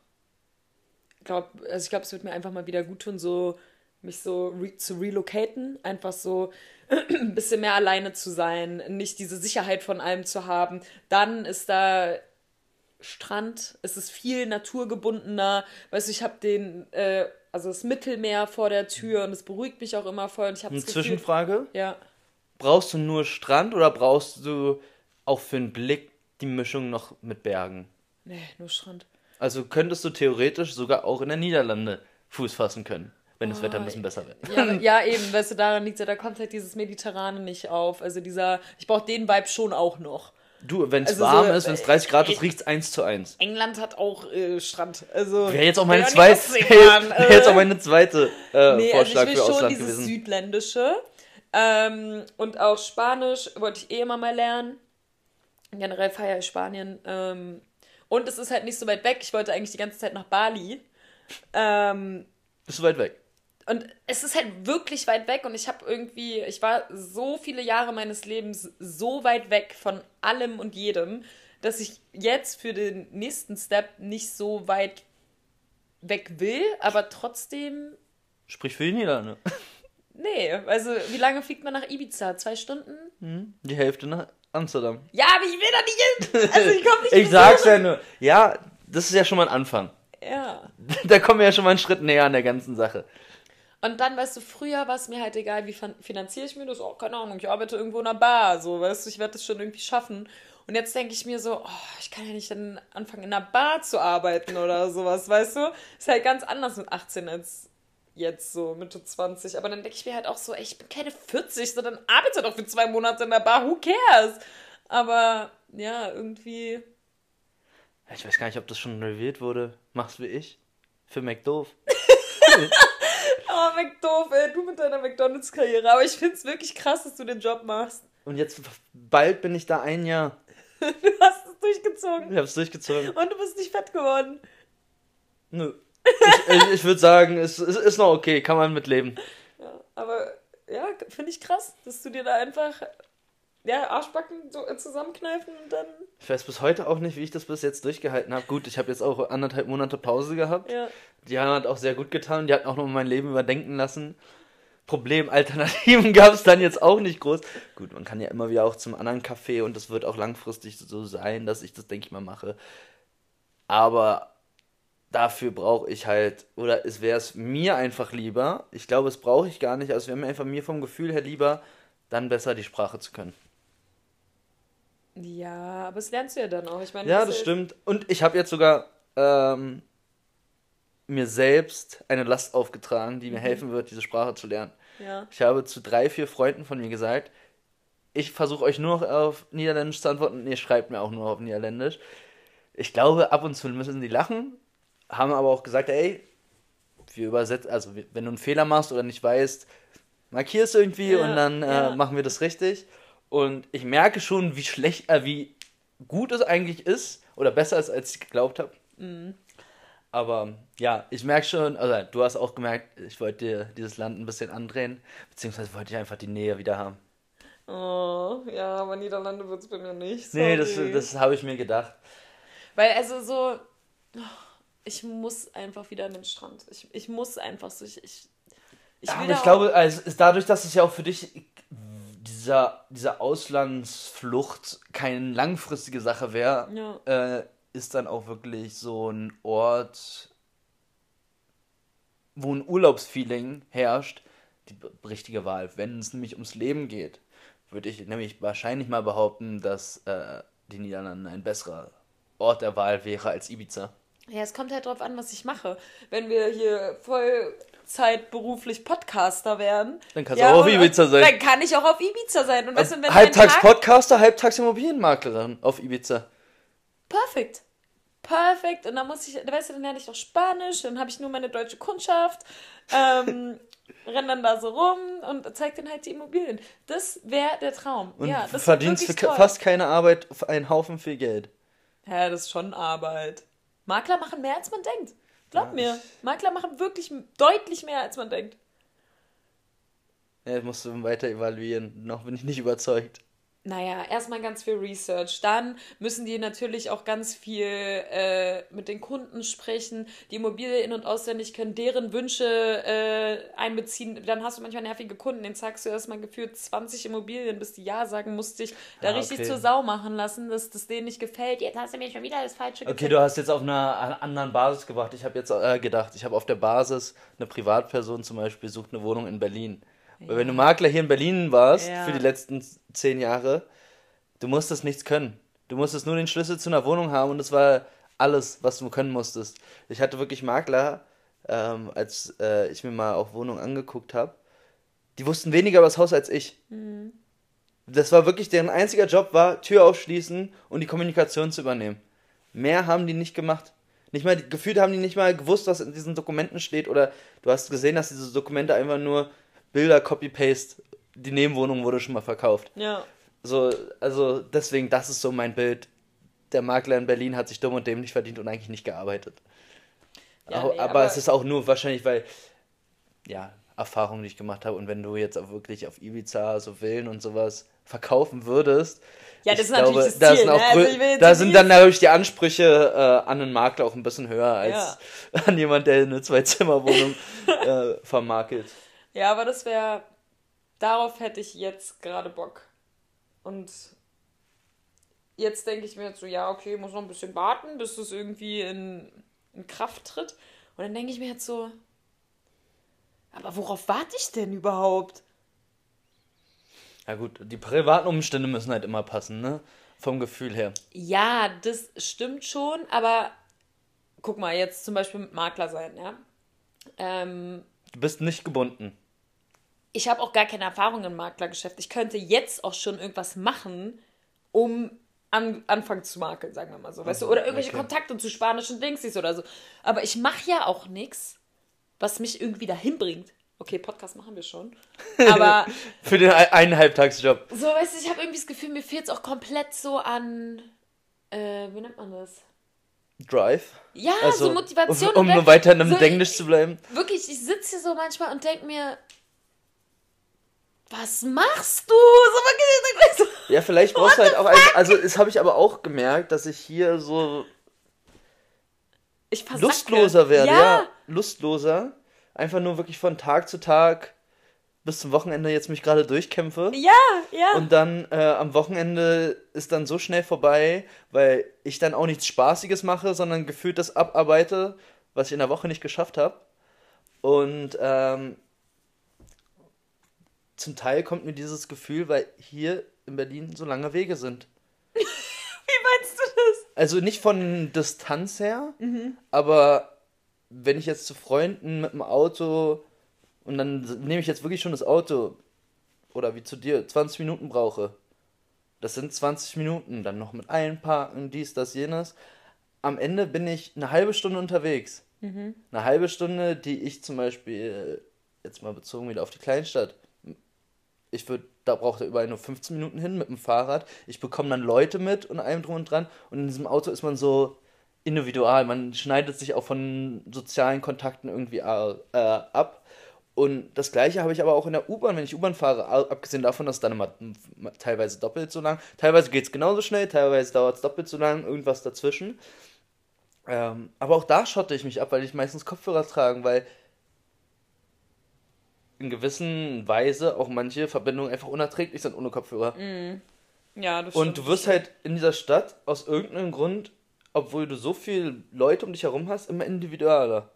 glaube, also ich glaube, es wird mir einfach mal wieder gut tun, so mich so re zu relocaten, einfach so ein bisschen mehr alleine zu sein, nicht diese Sicherheit von allem zu haben. Dann ist da Strand, es ist viel naturgebundener. Weißt du, ich habe den, äh, also das Mittelmeer vor der Tür und es beruhigt mich auch immer voll. Und ich habe Eine Gefühl, Zwischenfrage: ja, Brauchst du nur Strand oder brauchst du auch für den Blick die Mischung noch mit Bergen? nee, nur Strand. Also könntest du theoretisch sogar auch in der Niederlande Fuß fassen können, wenn das Oh, Wetter ein bisschen besser wird. Ja, [LAUGHS] ja, eben, weißt du, daran liegt ja, da kommt halt dieses Mediterrane nicht auf. Also dieser, ich brauche den Vibe schon auch noch. Du, wenn es Also warm so, ist, wenn es äh, 30 Grad ist, äh, riecht es 1 zu 1. England hat auch äh, Strand. Also Wäre jetzt auch meine zweite, [LAUGHS] wäre jetzt auch meine zweite äh, Nee, also Vorschlag ich will für schon Ausland dieses gewesen. Südländische. Ähm, und auch Spanisch wollte ich eh immer mal lernen. Generell feiere ich Spanien. Ähm, und es ist halt nicht so weit weg. Ich wollte eigentlich die ganze Zeit nach Bali. Ähm, Bist du weit weg? Und es ist halt wirklich weit weg und ich habe irgendwie, ich war so viele Jahre meines Lebens so weit weg von allem und jedem, dass ich jetzt für den nächsten Step nicht so weit weg will, aber trotzdem, Sprich für die Niederlande. nee, also wie lange fliegt man nach Ibiza? Zwei Stunden? Die Hälfte nach Amsterdam. Ja, aber ich will da nicht hin. Also ich komme [LAUGHS] nicht Ich sag's ja nur. Ja, das ist ja schon mal ein Anfang. Ja. [LAUGHS] Da kommen wir ja schon mal einen Schritt näher an der ganzen Sache. Und dann, weißt du, früher war es mir halt egal, wie finanziere ich mir das? Oh, keine Ahnung, ich arbeite irgendwo in einer Bar, so, weißt du, ich werde das schon irgendwie schaffen. Und jetzt denke ich mir so, oh, ich kann ja nicht dann anfangen, in einer Bar zu arbeiten oder sowas, weißt du? Ist halt ganz anders mit 18 als jetzt so Mitte 20. Aber dann denke ich mir halt auch so, ey, ich bin keine 40, sondern arbeite doch für zwei Monate in der Bar, who cares? Aber ja, irgendwie. Ich weiß gar nicht, ob das schon revealed wurde. Machst wie ich? Für McDoof. [LAUGHS] oh, McDoof, ey, du mit deiner McDonalds-Karriere. Aber ich finde es wirklich krass, dass du den Job machst. Und jetzt bald bin ich da ein Jahr. [LAUGHS] du hast es durchgezogen. Ich habe es durchgezogen. Und du bist nicht fett geworden. Nö. Ich, ich, ich würde sagen, es, es ist noch okay, kann man mitleben. Ja, aber ja, finde ich krass, dass du dir da einfach ja, Arschbacken so zusammenkneifen und dann. Ich weiß bis heute auch nicht, wie ich das bis jetzt durchgehalten habe. Gut, ich habe jetzt auch anderthalb Monate Pause gehabt. Ja. Die hat auch sehr gut getan. Die hat auch noch mein Leben überdenken lassen. Problem, Alternativen [LAUGHS] gab es dann jetzt auch nicht groß. Gut, man kann ja immer wieder auch zum anderen Café und das wird auch langfristig so sein, dass ich das, denke ich mal, mache. Aber dafür brauche ich halt, oder es wäre es mir einfach lieber, ich glaube, es brauche ich gar nicht, also es wäre mir einfach mir vom Gefühl her lieber, dann besser die Sprache zu können. Ja, aber das lernst du ja dann auch. Ich meine, ja, das stimmt. Und ich habe jetzt sogar ähm, mir selbst eine Last aufgetragen, die mir mhm. helfen wird, diese Sprache zu lernen. Ja. Ich habe zu drei, vier Freunden von mir gesagt, ich versuche euch nur noch auf Niederländisch zu antworten und ihr schreibt mir auch nur auf Niederländisch. Ich glaube, ab und zu müssen die lachen, haben aber auch gesagt, ey, wir übersetzen, also wenn du einen Fehler machst oder nicht weißt, markier es irgendwie ja, und dann äh, ja. machen wir das richtig. Und ich merke schon, wie schlecht, äh, wie gut es eigentlich ist oder besser ist, als ich geglaubt habe. Mhm. Aber ja, ich merke schon, also du hast auch gemerkt, ich wollte dir dieses Land ein bisschen andrehen, beziehungsweise wollte ich einfach die Nähe wieder haben. Oh, ja, aber Niederlande wird es bei mir nicht. Sorry. Nee, das, das habe ich mir gedacht. Weil, also so, ich muss einfach wieder an den Strand. Ich, ich muss einfach so, ich, ich, ich ja, aber ich glaube, also, dadurch, dass es ja auch für dich dieser, diese Auslandsflucht keine langfristige Sache wäre, ja. äh, ist dann auch wirklich so ein Ort, wo ein Urlaubsfeeling herrscht, die richtige Wahl. Wenn es nämlich ums Leben geht, würde ich nämlich wahrscheinlich mal behaupten, dass äh, die Niederlande ein besserer Ort der Wahl wäre als Ibiza. Ja, es kommt halt drauf an, was ich mache. Wenn wir hier voll zeitberuflich Podcaster werden. Dann kannst ja, du auch auf Ibiza sein. Dann kann ich auch auf Ibiza sein. Und weißt halbtags Podcaster, halbtags Immobilienmaklerin auf Ibiza. Perfekt. Perfekt. Und dann muss ich, weißt du, dann lerne ich noch Spanisch, dann habe ich nur meine deutsche Kundschaft, ähm, [LAUGHS] renn dann da so rum und zeig dann halt die Immobilien. Das wäre der Traum. Und ja, das verdienst für toll. fast keine Arbeit einen Haufen viel Geld. Ja, das ist schon Arbeit. Makler machen mehr, als man denkt. Glaub ja, mir, Makler machen wirklich deutlich mehr, als man denkt. Ja, das musst du weiter evaluieren. Noch bin ich nicht überzeugt naja, erstmal ganz viel Research. Dann müssen die natürlich auch ganz viel äh, mit den Kunden sprechen, die Immobilie in- und auswendig können, deren Wünsche äh, einbeziehen. Dann hast du manchmal nervige Kunden, den sagst du erstmal gefühlt 20 Immobilien, bis die Ja sagen, musst dich da ah, richtig zur Sau machen lassen, dass das denen nicht gefällt. Jetzt hast du mir schon wieder das Falsche Okay, du hast jetzt auf einer anderen Basis gebracht. Ich habe jetzt äh, gedacht, ich habe auf der Basis eine Privatperson zum Beispiel sucht eine Wohnung in Berlin. Weil wenn du Makler hier in Berlin warst ja. für die letzten zehn Jahre, du musstest nichts können. Du musstest nur den Schlüssel zu einer Wohnung haben und das war alles, was du können musstest. Ich hatte wirklich Makler, ähm, als äh, ich mir mal auch Wohnungen angeguckt habe, die wussten weniger über das Haus als ich. Mhm. Das war wirklich deren einziger Job war, Tür aufschließen und die Kommunikation zu übernehmen. Mehr haben die nicht gemacht. Nicht mal, gefühlt haben die nicht mal gewusst, was in diesen Dokumenten steht oder du hast gesehen, dass diese Dokumente einfach nur Bilder, Copy-Paste, die Nebenwohnung wurde schon mal verkauft. Ja. So, also deswegen, das ist so mein Bild. Der Makler in Berlin hat sich dumm und dämlich verdient und eigentlich nicht gearbeitet. Ja, aber, nee, aber, aber es ist auch nur wahrscheinlich, weil, ja, Erfahrungen, die ich gemacht habe. Und wenn du jetzt auch wirklich auf Ibiza so Villen und sowas verkaufen würdest, ja, das ist glaube, natürlich das Ziel. Da, sind, ne? also da sind dann natürlich die Ansprüche äh, an einen Makler auch ein bisschen höher als ja. [LAUGHS] an jemand, der eine Zwei-Zimmer-Wohnung [LAUGHS] äh, vermakelt. Ja, aber das wäre. Darauf hätte ich jetzt gerade Bock. Und jetzt denke ich mir jetzt so, ja, okay, muss noch ein bisschen warten, bis das irgendwie in, in Kraft tritt. Und dann denke ich mir jetzt so, Aber worauf warte ich denn überhaupt? Ja gut, die privaten Umstände müssen halt immer passen, ne? Vom Gefühl her. Ja, das stimmt schon, aber guck mal, jetzt zum Beispiel mit Makler sein, ja. Ähm, Du bist nicht gebunden. Ich habe auch gar keine Erfahrung im Maklergeschäft. Ich könnte jetzt auch schon irgendwas machen, um an, anfangen zu makeln, sagen wir mal so. Weißt du? Oder irgendwelche okay. Kontakte zu spanischen Dingsies oder so. Aber ich mache ja auch nichts, was mich irgendwie dahin bringt. Okay, Podcast machen wir schon. [LAUGHS] Aber Für den ein- einen Halbtagsjob. so, weißt du, ich habe irgendwie das Gefühl, mir fehlt es auch komplett so an. Äh, wie nennt man das? Drive. Ja, Also, so Motivation. Um, um weiter in einem so, Englisch zu bleiben. Wirklich, ich sitze hier so manchmal und denke mir, was machst du? So, Ja, vielleicht brauchst du halt auch einfach. Also, das habe ich aber auch gemerkt, dass ich hier so ich lustloser werde. Ja. Ja, lustloser. Einfach nur wirklich von Tag zu Tag bis zum Wochenende jetzt mich gerade durchkämpfe. ja, ja. Und dann äh, am Wochenende ist dann so schnell vorbei, weil ich dann auch nichts Spaßiges mache, sondern gefühlt das abarbeite, was ich in der Woche nicht geschafft habe. Und ähm, zum Teil kommt mir dieses Gefühl, weil hier in Berlin so lange Wege sind. [LAUGHS] Wie meinst du das? Also nicht von Distanz her, aber wenn ich jetzt zu Freunden mit dem Auto und dann nehme ich jetzt wirklich schon das Auto oder wie zu dir 20 Minuten brauche. Das sind 20 Minuten, dann noch mit einparken, dies, das, jenes. Am Ende bin ich eine halbe Stunde unterwegs. Eine halbe Stunde, die ich zum Beispiel, jetzt mal bezogen wieder auf die Kleinstadt, ich würde, da braucht er überall nur 15 Minuten hin mit dem Fahrrad. Ich bekomme dann Leute mit und allem drum und dran. Und in diesem Auto ist man so individual. Man schneidet sich auch von sozialen Kontakten irgendwie äh, äh, ab. Und das gleiche habe ich aber auch in der U-Bahn, wenn ich U-Bahn fahre, abgesehen davon, dass es dann immer teilweise doppelt so lang, teilweise geht es genauso schnell, teilweise dauert es doppelt so lang, irgendwas dazwischen. Ähm, aber auch da schotte ich mich ab, weil ich meistens Kopfhörer trage, weil in gewissen Weise auch manche Verbindungen einfach unerträglich sind ohne Kopfhörer. Ja, das Und du wirst halt in dieser Stadt aus irgendeinem Grund, obwohl du so viele Leute um dich herum hast, immer individueller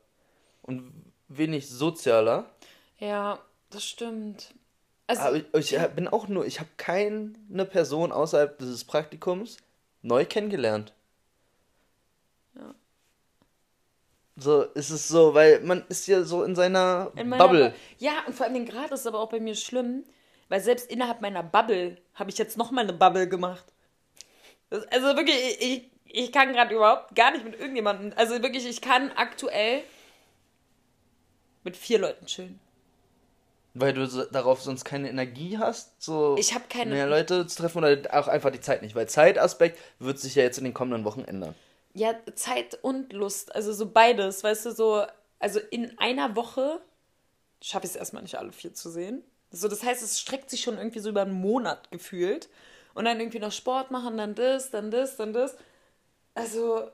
und wenig sozialer. Ja, das stimmt. Also, Aber ich, ich bin auch nur, ich habe keine Person außerhalb dieses Praktikums neu kennengelernt. Ja. So ist es so, weil man ist ja so in seiner in Bubble. Bu- Ja, und vor allem gerade ist es aber auch bei mir schlimm, weil selbst innerhalb meiner Bubble habe ich jetzt nochmal eine Bubble gemacht. Das, also wirklich, ich, ich, kann gerade überhaupt gar nicht mit irgendjemandem. Also wirklich, ich kann aktuell mit vier Leuten chillen. Weil du so, darauf sonst keine Energie hast, so Ich keine- mehr Leute zu treffen oder auch einfach die Zeit nicht. Weil Zeitaspekt wird sich ja jetzt in den kommenden Wochen ändern. Ja, Zeit und Lust, also so beides, weißt du, so, also in einer Woche schaffe ich es erstmal nicht alle vier zu sehen. So, das heißt, es streckt sich schon irgendwie so über einen Monat gefühlt. Und dann irgendwie noch Sport machen, dann das, dann das, dann das. Also,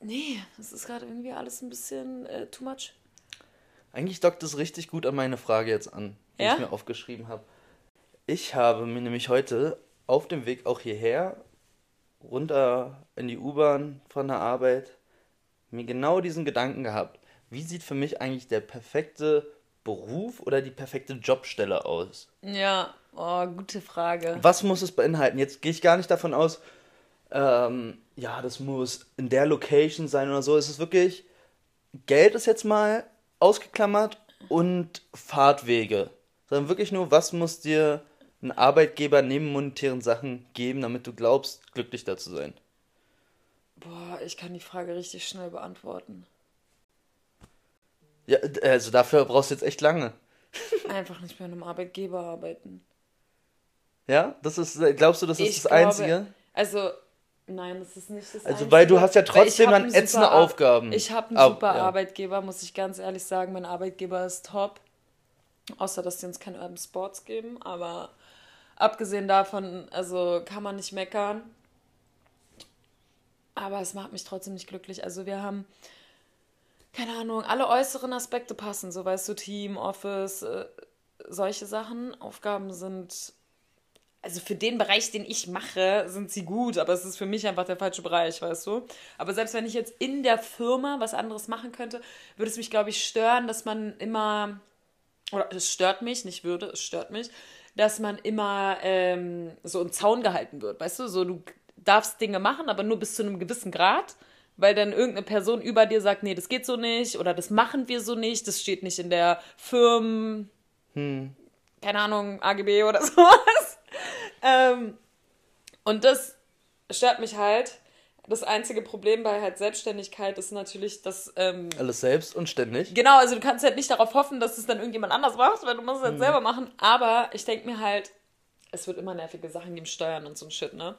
nee, das ist gerade irgendwie alles ein bisschen äh, too much. Eigentlich dockt es richtig gut an meine Frage jetzt an, die Ja? ich mir aufgeschrieben habe. Ich habe mir nämlich heute auf dem Weg auch hierher, runter in die U-Bahn von der Arbeit, mir genau diesen Gedanken gehabt. Wie sieht für mich eigentlich der perfekte Beruf oder die perfekte Jobstelle aus? Ja, oh, gute Frage. Was muss es beinhalten? Jetzt gehe ich gar nicht davon aus, ähm, ja, das muss in der Location sein oder so. Es ist wirklich, Geld ist jetzt mal ausgeklammert und Fahrtwege. Sondern wirklich nur, was muss dir ein Arbeitgeber neben monetären Sachen geben, damit du glaubst, glücklich da zu sein? Boah, ich kann die Frage richtig schnell beantworten. Ja, also dafür brauchst du jetzt echt lange. [LAUGHS] Einfach nicht bei einem Arbeitgeber arbeiten. Ja, das ist, glaubst du, das ist Ich das glaube- Einzige? Also, nein, das ist nicht das Also, weil du hast ja trotzdem dann einen ätzende Ar- Aufgaben. Ich habe einen Ab- super ja. Arbeitgeber, muss ich ganz ehrlich sagen. Mein Arbeitgeber ist top. Außer, dass die uns keine Urban Sports geben. Aber abgesehen davon, also kann man nicht meckern. Aber es macht mich trotzdem nicht glücklich. Also wir haben, keine Ahnung, alle äußeren Aspekte passen. So weißt du, Team, Office, äh, solche Sachen. Aufgaben sind also für den Bereich, den ich mache, sind sie gut, aber es ist für mich einfach der falsche Bereich, weißt du? Aber selbst wenn ich jetzt in der Firma was anderes machen könnte, würde es mich, glaube ich, stören, dass man immer oder es stört mich, nicht würde, es stört mich, dass man immer ähm, so im Zaun gehalten wird. Weißt du, so du darfst Dinge machen, aber nur bis zu einem gewissen Grad, weil dann irgendeine Person über dir sagt, nee, das geht so nicht oder das machen wir so nicht, das steht nicht in der Firmen, hm. keine Ahnung, AGB oder [LAUGHS] sowas. ähm, und das stört mich halt. Das einzige Problem bei halt Selbstständigkeit ist natürlich, dass. Ähm, Alles selbst und ständig. Genau, also du kannst halt nicht darauf hoffen, dass es dann irgendjemand anders macht, weil du musst es halt mhm. selber machen. Aber ich denke mir halt, es wird immer nervige Sachen geben, Steuern und so ein Shit, ne?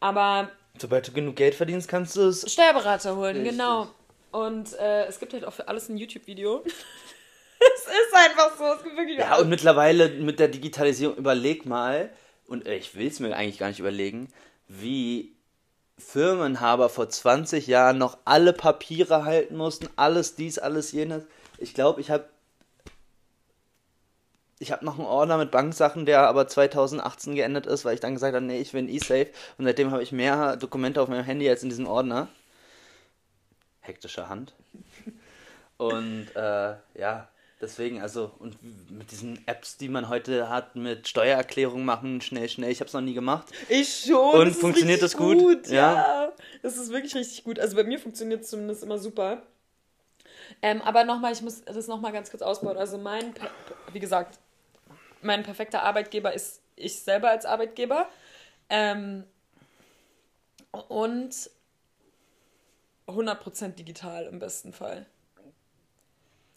Aber. Sobald du genug Geld verdienst, kannst du es. Steuerberater holen, Richtig. genau. Und äh, es gibt halt auch für alles ein YouTube-Video. [LAUGHS] es ist einfach so, es gibt wirklich. Ja, alles. und mittlerweile mit der Digitalisierung, überleg mal, und ich will es mir eigentlich gar nicht überlegen, wie Firmenhaber vor 20 Jahren noch alle Papiere halten mussten, alles dies, alles jenes. Ich glaube, ich habe ich habe noch einen Ordner mit Banksachen, der aber 2018 geendet ist, weil ich dann gesagt habe, nee, ich will ein E-Safe. Und seitdem habe ich mehr Dokumente auf meinem Handy als in diesem Ordner. Hektische Hand. Und äh, ja, Deswegen, also, und mit diesen Apps, die man heute hat, mit Steuererklärung machen, schnell, schnell, ich habe es noch nie gemacht. Ich schon. Und das funktioniert das gut? gut ja. ja, das ist wirklich richtig gut. Also bei mir funktioniert es zumindest immer super. Ähm, aber nochmal, ich muss das nochmal ganz kurz ausbauen. Also mein, wie gesagt, mein perfekter Arbeitgeber ist ich selber als Arbeitgeber. Ähm, und 100% digital im besten Fall.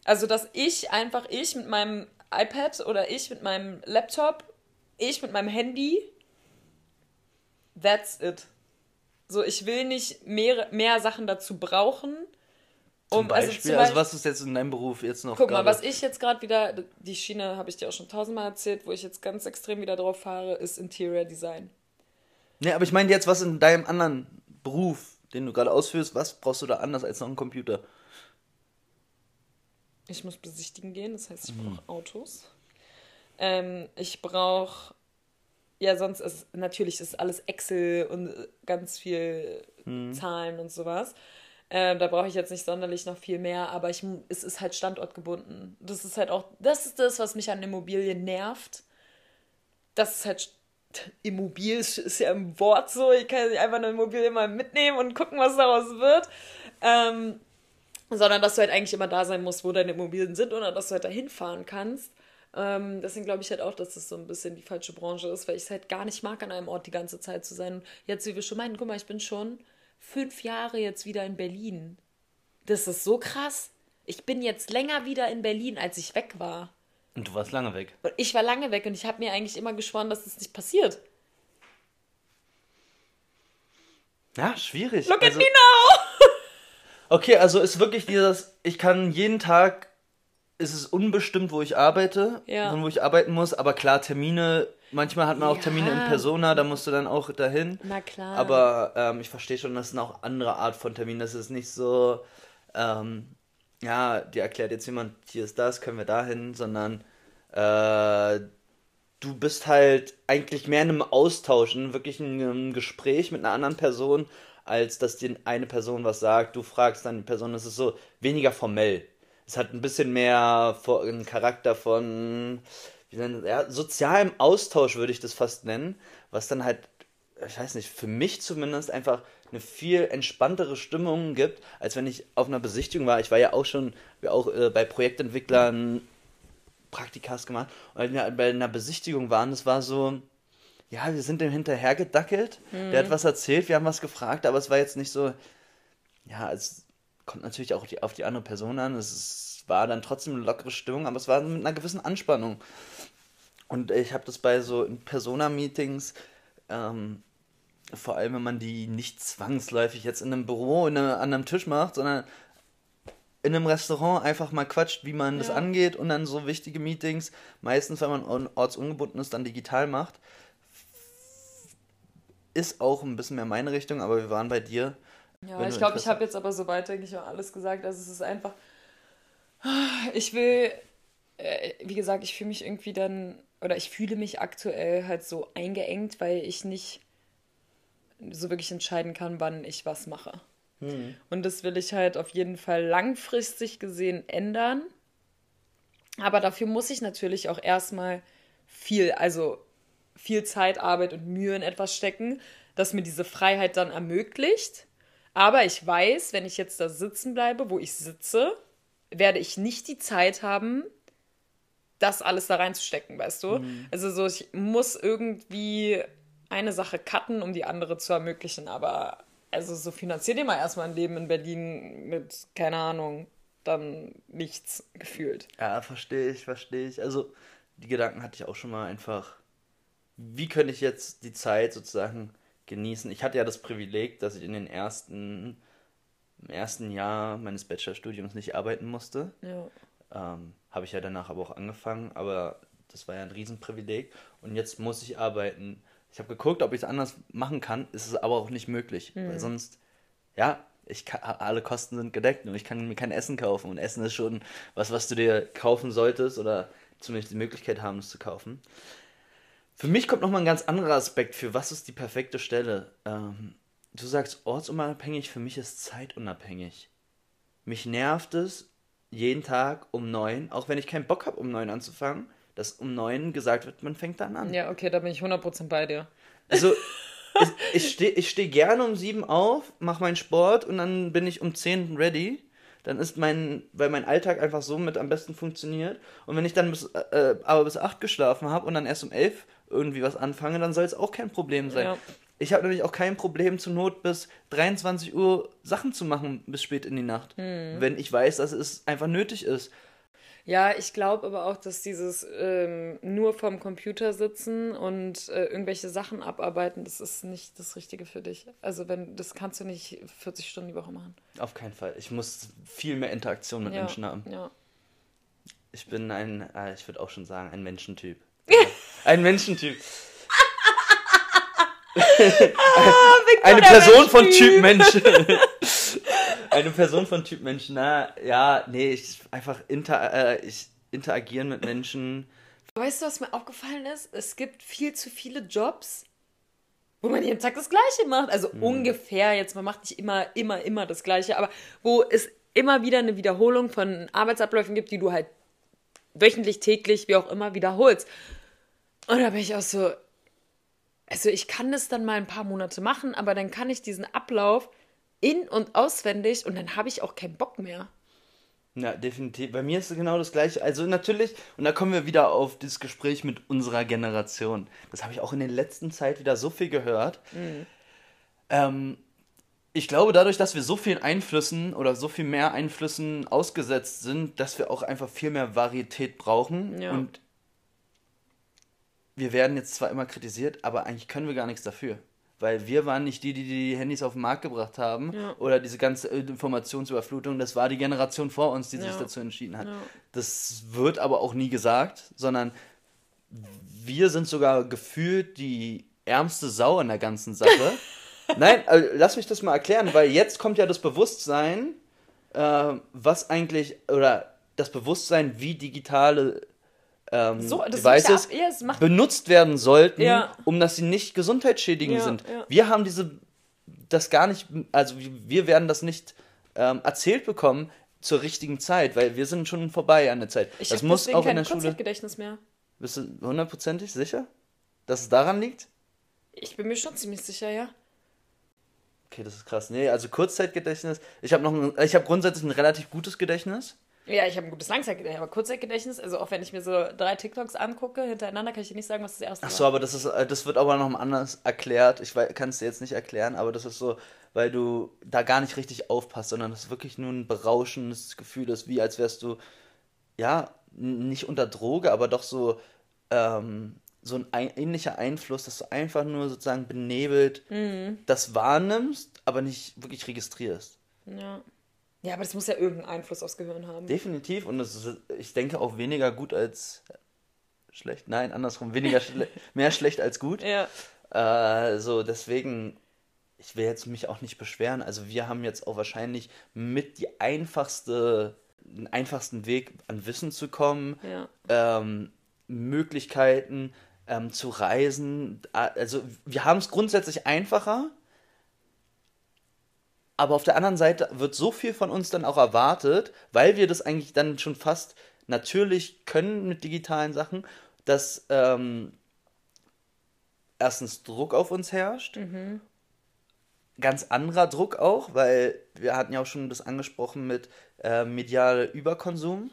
Also, dass ich einfach, ich mit meinem iPad oder ich mit meinem Laptop, ich mit meinem Handy, that's it. So, ich will nicht mehr, mehr Sachen dazu brauchen. Um, zum also Beispiel, also, zum Beispiel, also was ist jetzt in deinem Beruf jetzt noch? Guck grade? mal, was ich jetzt gerade wieder, die Schiene habe ich dir auch schon tausendmal erzählt, wo ich jetzt ganz extrem wieder drauf fahre, ist Interior Design. Ne, aber ich meine jetzt, was in deinem anderen Beruf, den du gerade ausführst, was brauchst du da anders als noch einen Computer? Ich muss besichtigen gehen, das heißt, ich mhm. brauche Autos. Ähm, ich brauche, ja, sonst ist natürlich ist alles Excel und ganz viel mhm. Zahlen und sowas. Ähm, da brauche ich jetzt nicht sonderlich noch viel mehr, aber ich, es ist halt standortgebunden. Das ist halt auch, das ist das, was mich an Immobilien nervt. Das ist halt Immobil ist, ist ja im Wort so, ich kann nicht einfach eine Immobilie mal mitnehmen und gucken, was daraus wird. Ähm, sondern dass du halt eigentlich immer da sein musst, wo deine Immobilien sind oder dass du halt da hinfahren kannst. Ähm, deswegen glaube ich halt auch, dass das so ein bisschen die falsche Branche ist, weil ich es halt gar nicht mag, an einem Ort die ganze Zeit zu sein. Jetzt, wie wir schon meinen, guck mal, ich bin schon fünf Jahre jetzt wieder in Berlin. Das ist so krass. Ich bin jetzt länger wieder in Berlin, als ich weg war. Und du warst lange weg. Und ich war lange weg und ich habe mir eigentlich immer geschworen, dass das nicht passiert. Ja, schwierig. Look also, at me now! Okay, also ist wirklich dieses, ich kann jeden Tag, ist es unbestimmt, wo ich arbeite ja. und wo ich arbeiten muss, aber klar, Termine, manchmal hat man auch ja. Termine in Persona, da musst du dann auch dahin. Na klar. Aber ähm, ich verstehe schon, das sind auch andere Art von Terminen, das ist nicht so, ähm, ja, dir erklärt jetzt jemand, hier ist das, können wir dahin, sondern äh, du bist halt eigentlich mehr in einem Austauschen, wirklich in einem Gespräch mit einer anderen Person als dass dir eine Person was sagt, du fragst dann die Person, es ist so weniger formell. Es hat ein bisschen mehr einen Charakter von nennen, ja, sozialem Austausch, würde ich das fast nennen, was dann halt, ich weiß nicht, für mich zumindest einfach eine viel entspanntere Stimmung gibt, als wenn ich auf einer Besichtigung war. Ich war ja auch schon auch äh, bei Projektentwicklern Praktikas gemacht und bei einer Besichtigung waren, das war so, ja, wir sind dem hinterher gedackelt. Mhm. Der hat mhm. was erzählt, wir haben was gefragt, aber es war jetzt nicht so, ja, es kommt natürlich auch die, auf die andere Person an. Es ist, war dann trotzdem eine lockere Stimmung, aber es war mit einer gewissen Anspannung. Und ich habe das bei so Persona-Meetings, ähm, vor allem wenn man die nicht zwangsläufig jetzt in einem Büro in einem, an einem Tisch macht, sondern in einem Restaurant einfach mal quatscht, wie man ja. das angeht und dann so wichtige Meetings, meistens wenn man ortsungebunden ist, dann digital macht ist auch ein bisschen mehr meine Richtung, aber wir waren bei dir. Ja, ich glaube, ich habe jetzt aber soweit, denke ich, auch alles gesagt. Also es ist einfach, ich will, äh, wie gesagt, ich fühle mich irgendwie dann, oder ich fühle mich aktuell halt so eingeengt, weil ich nicht so wirklich entscheiden kann, wann ich was mache. Hm. Und das will ich halt auf jeden Fall langfristig gesehen ändern. Aber dafür muss ich natürlich auch erstmal viel, also viel Zeit, Arbeit und Mühe in etwas stecken, das mir diese Freiheit dann ermöglicht. Aber ich weiß, wenn ich jetzt da sitzen bleibe, wo ich sitze, werde ich nicht die Zeit haben, das alles da reinzustecken, weißt du? Mhm. Also so, ich muss irgendwie eine Sache cutten, um die andere zu ermöglichen. Aber also so finanziert ihr mal erstmal ein Leben in Berlin mit, keine Ahnung, dann nichts gefühlt. Ja, verstehe ich, verstehe ich. Also die Gedanken hatte ich auch schon mal einfach, wie könnte ich jetzt die Zeit sozusagen genießen? Ich hatte ja das Privileg, dass ich in den ersten, im ersten Jahr meines Bachelorstudiums nicht arbeiten musste. Ja. Ähm, Habe ich ja danach aber auch angefangen, aber das war ja ein Riesenprivileg. Und jetzt muss ich arbeiten. Ich habe geguckt, ob ich es anders machen kann, ist es aber auch nicht möglich. Mhm. Weil sonst, ja, ich kann, alle Kosten sind gedeckt und ich kann mir kein Essen kaufen. Und Essen ist schon was, was du dir kaufen solltest oder zumindest die Möglichkeit haben, es zu kaufen. Für mich kommt nochmal ein ganz anderer Aspekt für, was ist die perfekte Stelle. Ähm, du sagst ortsunabhängig, für mich ist zeitunabhängig. Mich nervt es, jeden Tag um neun, auch wenn ich keinen Bock habe, um neun anzufangen, dass um neun gesagt wird, man fängt dann an. Ja, okay, da bin ich 100% bei dir. Also, [LAUGHS] ich, stehe ich steh gerne um sieben auf, mache meinen Sport und dann bin ich um zehn ready. Dann ist mein, weil mein Alltag einfach so mit am besten funktioniert. Und wenn ich dann bis, äh, aber bis acht geschlafen habe und dann erst um elf irgendwie was anfange, dann soll es auch kein Problem sein. Ja. Ich habe nämlich auch kein Problem, zur Not bis 23 Uhr Sachen zu machen bis spät in die Nacht. Hm. Wenn ich weiß, dass es einfach nötig ist. Ja, ich glaube aber auch, dass dieses ähm, nur vorm Computer sitzen und äh, irgendwelche Sachen abarbeiten, das ist nicht das Richtige für dich. Also wenn das kannst du nicht 40 Stunden die Woche machen. Auf keinen Fall. Ich muss viel mehr Interaktion mit ja, Menschen haben. Ja. Ich bin ein, äh, ich würde auch schon sagen, ein Menschentyp. Ein Menschentyp. Ah, eine Person von Typ Mensch. [LAUGHS] eine Person von Typ Mensch. Na, ja, nee, ich einfach inter, äh, ich interagieren mit Menschen. Weißt du, was mir aufgefallen ist? Es gibt viel zu viele Jobs, wo man jeden Tag das Gleiche macht. Also hm. ungefähr, jetzt, man macht nicht immer, immer, immer das Gleiche, aber wo es immer wieder eine Wiederholung von Arbeitsabläufen gibt, die du halt wöchentlich, täglich, wie auch immer wiederholst. Und da bin ich auch so, also ich kann das dann mal ein paar Monate machen, aber dann kann ich diesen Ablauf in- und auswendig und dann habe ich auch keinen Bock mehr. Ja, definitiv. Bei mir ist es genau das Gleiche. Also natürlich, und da kommen wir wieder auf das Gespräch mit unserer Generation. Das habe ich auch in der letzten Zeit wieder so viel gehört. Mhm. Ähm, ich glaube, dadurch, dass wir so vielen Einflüssen oder so viel mehr Einflüssen ausgesetzt sind, dass wir auch einfach viel mehr Varietät brauchen. Ja. Und wir werden jetzt zwar immer kritisiert, aber eigentlich können wir gar nichts dafür. Weil wir waren nicht die, die die Handys auf den Markt gebracht haben ja. oder diese ganze Informationsüberflutung. Das war die Generation vor uns, die ja. sich dazu entschieden hat. Ja. Das wird aber auch nie gesagt, sondern wir sind sogar gefühlt die ärmste Sau in der ganzen Sache. [LAUGHS] Nein, also lass mich das mal erklären, weil jetzt kommt ja das Bewusstsein, äh, was eigentlich, oder das Bewusstsein, wie digitale ähm, so, Devices ja, benutzt werden sollten, ja. um dass sie nicht gesundheitsschädigend ja, sind. Wir haben diese, das gar nicht, also wir werden das nicht ähm, erzählt bekommen zur richtigen Zeit, weil wir sind schon vorbei an der Zeit. Ich das muss auch in der Schule. Gedächtnis mehr. Bist du hundertprozentig sicher, dass es daran liegt? Ich bin mir schon ziemlich sicher, ja. Okay, das ist krass. Nee, also Kurzzeitgedächtnis. Ich habe noch ein, ich habe grundsätzlich ein relativ gutes Gedächtnis. Ja, ich habe ein gutes Langzeitgedächtnis, aber Kurzzeitgedächtnis, also auch wenn ich mir so drei TikToks angucke hintereinander, kann ich dir nicht sagen, was das erste Ach so, war. aber das ist, äh, das wird aber noch anders erklärt. Ich kann es dir jetzt nicht erklären, aber das ist so, weil du da gar nicht richtig aufpasst, sondern das ist wirklich nur ein berauschendes Gefühl ist, wie als wärst du, ja, nicht unter Droge, aber doch so, ähm, so ein ähnlicher Einfluss, dass du einfach nur sozusagen benebelt mhm. das wahrnimmst, aber nicht wirklich registrierst. Ja. Ja, aber das muss ja irgendeinen Einfluss aufs Gehirn haben. Definitiv. Und das ist, ich denke auch weniger gut als schlecht. Nein, andersrum. Weniger schle [LAUGHS] mehr schlecht als gut. Ja. Äh, so, deswegen, ich will jetzt mich auch nicht beschweren. Also wir haben jetzt auch wahrscheinlich mit die einfachste, den einfachsten Weg an Wissen zu kommen. Ja. Ähm, Möglichkeiten ähm, zu reisen. Also wir haben es grundsätzlich einfacher aber auf der anderen Seite wird so viel von uns dann auch erwartet, weil wir das eigentlich dann schon fast natürlich können mit digitalen Sachen, dass ähm, erstens Druck auf uns herrscht. Mhm. Ganz anderer Druck auch, weil wir hatten ja auch schon das angesprochen mit äh, mediale Überkonsum.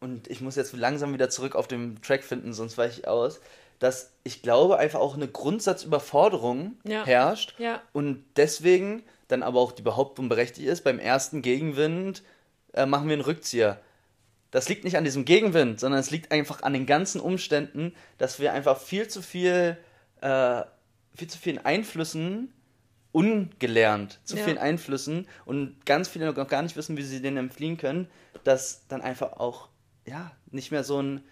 Und ich muss jetzt langsam wieder zurück auf den Track finden, sonst weiche ich aus. Dass ich glaube, einfach auch eine Grundsatzüberforderung Ja. herrscht Ja. und deswegen dann aber auch die Behauptung berechtigt ist, beim ersten Gegenwind äh, machen wir einen Rückzieher. Das liegt nicht an diesem Gegenwind, sondern es liegt einfach an den ganzen Umständen, dass wir einfach viel zu viel, äh, viel zu vielen Einflüssen ungelernt, zu Ja. vielen Einflüssen und ganz viele noch gar nicht wissen, wie sie denen entfliehen können, dass dann einfach auch, ja, nicht mehr so ein,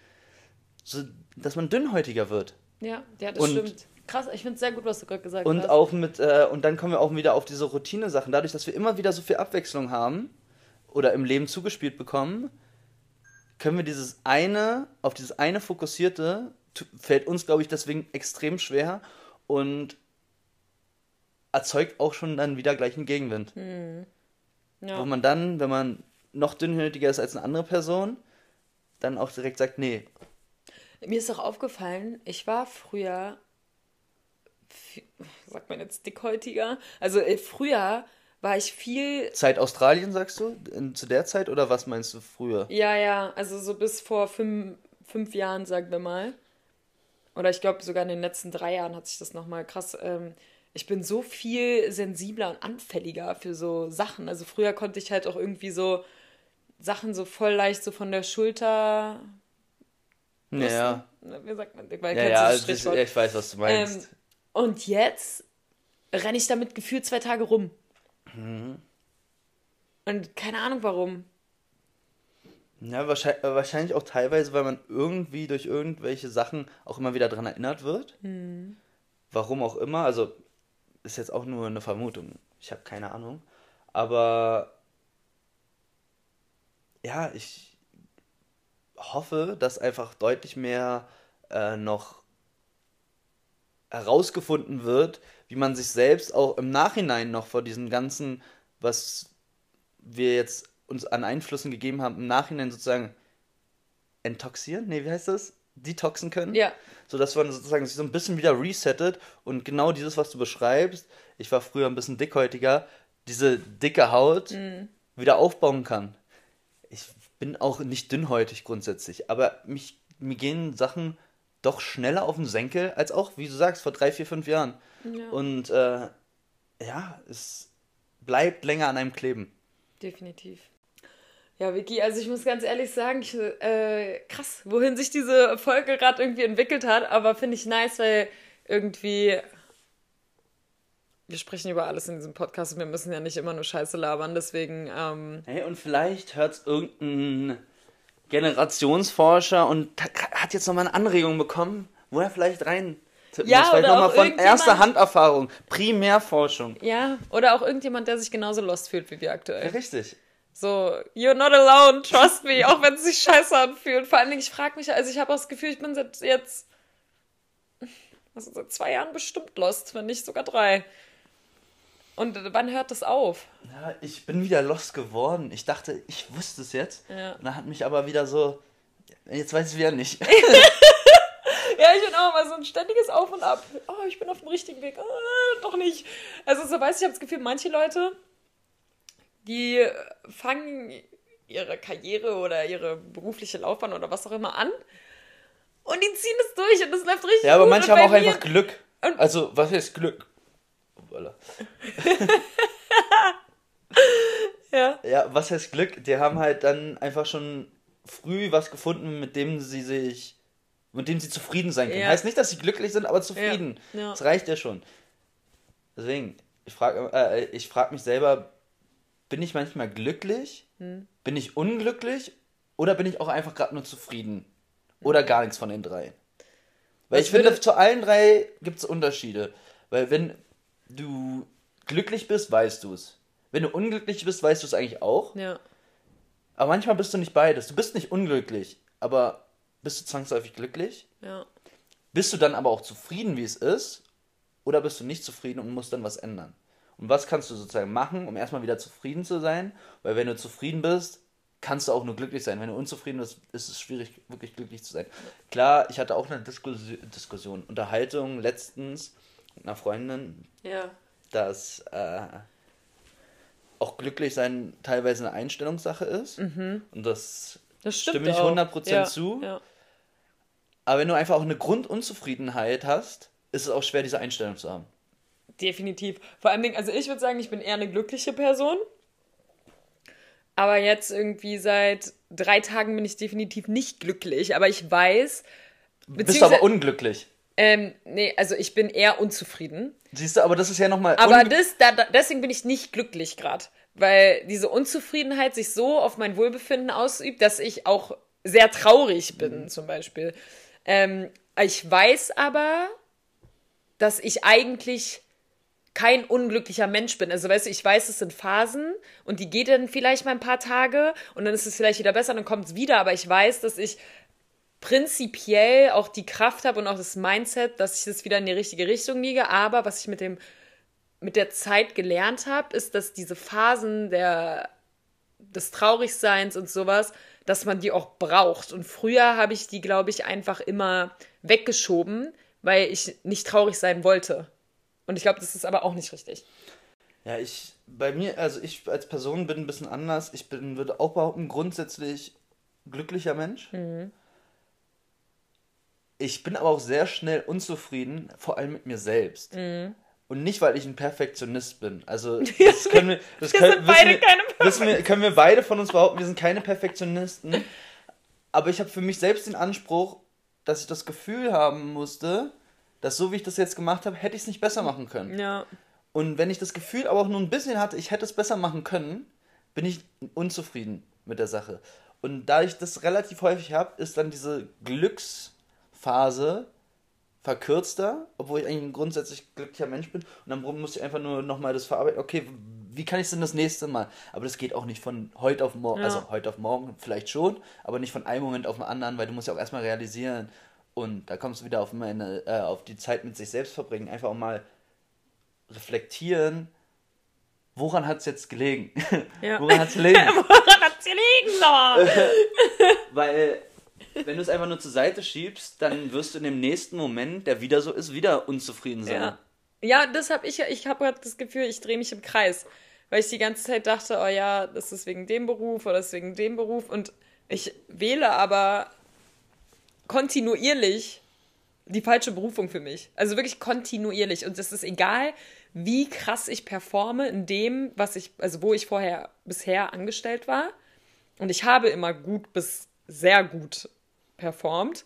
so, dass man dünnhäutiger wird. Ja, ja, das Und- stimmt. Krass, ich finde es sehr gut, was du gerade gesagt Und hast. auch mit, äh, und dann kommen wir auch wieder auf diese Routine-Sachen. Dadurch, dass wir immer wieder so viel Abwechslung haben oder im Leben zugespielt bekommen, können wir dieses eine, auf dieses eine fokussierte, fällt uns, glaube ich, deswegen extrem schwer und erzeugt auch schon dann wieder gleich einen Gegenwind. ja. Wo man dann, wenn man noch dünnhäutiger ist als eine andere Person, dann auch direkt sagt, nee, Mir ist auch aufgefallen, ich war früher, sagt man jetzt dickhäutiger, also äh, früher war ich viel, Zeit Australien, sagst du? In, zu der Zeit oder was meinst du früher? ja, ja, also so bis vor fünf, fünf Jahren, sagen wir mal. Oder ich glaube sogar in den letzten drei Jahren hat sich das nochmal krass. Ähm, ich bin so viel sensibler und anfälliger für so Sachen. Also früher konnte ich halt auch irgendwie so Sachen so voll leicht so von der Schulter. Ja, Wie sagt man? Weil ja, ja, ist, Sprichwort? ich weiß, was du meinst. Ähm, und jetzt renne ich damit gefühlt zwei Tage rum. Mhm. Und keine Ahnung warum. Ja, wahrscheinlich, wahrscheinlich auch teilweise, weil man irgendwie durch irgendwelche Sachen auch immer wieder dran erinnert wird. Warum auch immer. Also ist jetzt auch nur eine Vermutung. Ich habe keine Ahnung. Aber ja, ich hoffe, dass einfach deutlich mehr äh, noch herausgefunden wird, wie man sich selbst auch im Nachhinein noch vor diesem ganzen, was wir jetzt uns an Einflüssen gegeben haben, im Nachhinein sozusagen enttoxieren? Nee, wie heißt das? Detoxen können? Ja. So dass man sozusagen sich so ein bisschen wieder resettet und genau dieses, was du beschreibst, ich war früher ein bisschen dickhäutiger, diese dicke Haut wieder aufbauen kann. Ich bin auch nicht dünnhäutig grundsätzlich, aber mich, mir gehen Sachen doch schneller auf den Senkel als auch, wie du sagst, vor drei, vier, fünf Jahren. Ja. Und äh, ja, es bleibt länger an einem kleben. Definitiv. Ja, Vicky, also ich muss ganz ehrlich sagen, ich, äh, krass, wohin sich diese Folge gerade irgendwie entwickelt hat, aber finde ich nice, weil irgendwie wir sprechen über alles in diesem Podcast und wir müssen ja nicht immer nur Scheiße labern, deswegen ähm, Hey, und vielleicht hört es irgendein Generationsforscher und hat- jetzt nochmal eine Anregung bekommen, wo er vielleicht rein tippen Ja, muss. Vielleicht nochmal von erster Handerfahrung, Primärforschung. ja, oder auch irgendjemand, der sich genauso lost fühlt wie wir aktuell. Richtig. So, you're not alone, trust me, auch wenn es sich scheiße anfühlt. Vor allen Dingen, ich frage mich, also ich habe auch das Gefühl, ich bin seit jetzt, also seit zwei Jahren bestimmt lost, wenn nicht sogar drei. Und wann hört das auf? Ja, ich bin wieder lost geworden. Ich dachte, ich wusste es jetzt. Ja. Und dann hat mich aber wieder so, jetzt weiß ich wieder nicht. [LAUGHS] Ja, [LAUGHS] ich bin auch mal so ein ständiges Auf und Ab. Oh, ich bin auf dem richtigen Weg. Ah, doch nicht. Also, so weiß ich, ich habe das Gefühl, manche Leute, die fangen ihre Karriere oder ihre berufliche Laufbahn oder was auch immer an und die ziehen es durch und das läuft richtig Ja, aber gut. manche haben auch einfach Glück. Also, was heißt Glück? Voilà. [LAUGHS] Ja, Ja, was heißt Glück? Die haben halt dann einfach schon früh was gefunden, mit dem sie sich, mit dem sie zufrieden sein können. Ja. Heißt nicht, dass sie glücklich sind, aber zufrieden. Ja, ja. Das reicht ja schon. Deswegen, ich frage äh, ich frag mich selber, bin ich manchmal glücklich? Hm. Bin ich unglücklich? Oder bin ich auch einfach gerade nur zufrieden? Oder gar nichts von den drei? Weil Was ich finde, zu allen drei gibt es Unterschiede. Weil wenn du glücklich bist, weißt du es. Wenn du unglücklich bist, weißt du es eigentlich auch. ja. Aber manchmal bist du nicht beides. Du bist nicht unglücklich, aber bist du zwangsläufig glücklich? Ja. Bist du dann aber auch zufrieden, wie es ist? Oder bist du nicht zufrieden und musst dann was ändern? Und was kannst du sozusagen machen, um erstmal wieder zufrieden zu sein? Weil wenn du zufrieden bist, kannst du auch nur glücklich sein. Wenn du unzufrieden bist, ist es schwierig, wirklich glücklich zu sein. Klar, ich hatte auch eine Diskussion, Diskussion Unterhaltung letztens mit einer Freundin, Ja. dass äh, auch glücklich sein teilweise eine Einstellungssache ist. Und das, Das stimme ich auch. 100% ja. zu. Ja. Aber wenn du einfach auch eine Grundunzufriedenheit hast, ist es auch schwer, diese Einstellung zu haben. Definitiv. Vor allen Dingen, also ich würde sagen, ich bin eher eine glückliche Person. Aber jetzt irgendwie seit drei Tagen bin ich definitiv nicht glücklich. Aber ich weiß, Bist du aber unglücklich. Ähm, nee, also ich bin eher unzufrieden. Siehst du, aber das ist ja nochmal. Aber das, da, da, deswegen bin ich nicht glücklich gerade. Weil diese Unzufriedenheit sich so auf mein Wohlbefinden ausübt, dass ich auch sehr traurig bin, zum Beispiel. Ähm, ich weiß aber, dass ich eigentlich kein unglücklicher Mensch bin. Also weißt du, ich weiß, es sind Phasen und die geht dann vielleicht mal ein paar Tage und dann ist es vielleicht wieder besser und dann kommt es wieder, aber ich weiß, dass ich prinzipiell auch die Kraft habe und auch das Mindset, dass ich das wieder in die richtige Richtung liege, aber was ich mit dem mit der Zeit gelernt habe, ist, dass diese Phasen der des Traurigseins und sowas, dass man die auch braucht. Und früher habe ich die, glaube ich, einfach immer weggeschoben, weil ich nicht traurig sein wollte. Und ich glaube, das ist aber auch nicht richtig. Ja, ich, bei mir, also ich als Person bin ein bisschen anders. Ich bin, würde auch behaupten, grundsätzlich glücklicher Mensch. Ich bin aber auch sehr schnell unzufrieden, vor allem mit mir selbst. Und nicht, weil ich ein Perfektionist bin. Also, [LAUGHS] das können wir, das Wir können, beide wir, keine wissen wir, können wir beide von uns behaupten, wir sind keine Perfektionisten. Aber ich habe für mich selbst den Anspruch, dass ich das Gefühl haben musste, dass so wie ich das jetzt gemacht habe, hätte ich es nicht besser machen können. Ja. Und wenn ich das Gefühl aber auch nur ein bisschen hatte, ich hätte es besser machen können, bin ich unzufrieden mit der Sache. Und da ich das relativ häufig habe, ist dann diese Glücksphase verkürzter, obwohl ich eigentlich ein grundsätzlich glücklicher Mensch bin. Und dann muss ich einfach nur nochmal das verarbeiten. Okay, wie kann ich es denn das nächste Mal? Aber das geht auch nicht von heute auf morgen, Ja. also heute auf morgen vielleicht schon, aber nicht von einem Moment auf den anderen, weil du musst ja auch erstmal realisieren. Und da kommst du wieder auf meine, äh, auf die Zeit mit sich selbst verbringen. Einfach auch mal reflektieren, woran hat es jetzt gelegen? Ja. woran hat es [LAUGHS] gelegen? Woran hat's gelegen, [LAUGHS] so? [LAUGHS] Weil, wenn du es einfach nur zur Seite schiebst, dann wirst du in dem nächsten Moment, der wieder so ist, wieder unzufrieden sein. Ja. Ja, das habe ich ja. Ich habe gerade das Gefühl, ich drehe mich im Kreis. Weil ich die ganze Zeit dachte, oh ja, das ist wegen dem Beruf oder das ist wegen dem Beruf. Und ich wähle aber kontinuierlich die falsche Berufung für mich. Also wirklich kontinuierlich. Und es ist egal, wie krass ich performe in dem, was ich, also wo ich vorher bisher angestellt war. Und ich habe immer gut bis sehr gut performt.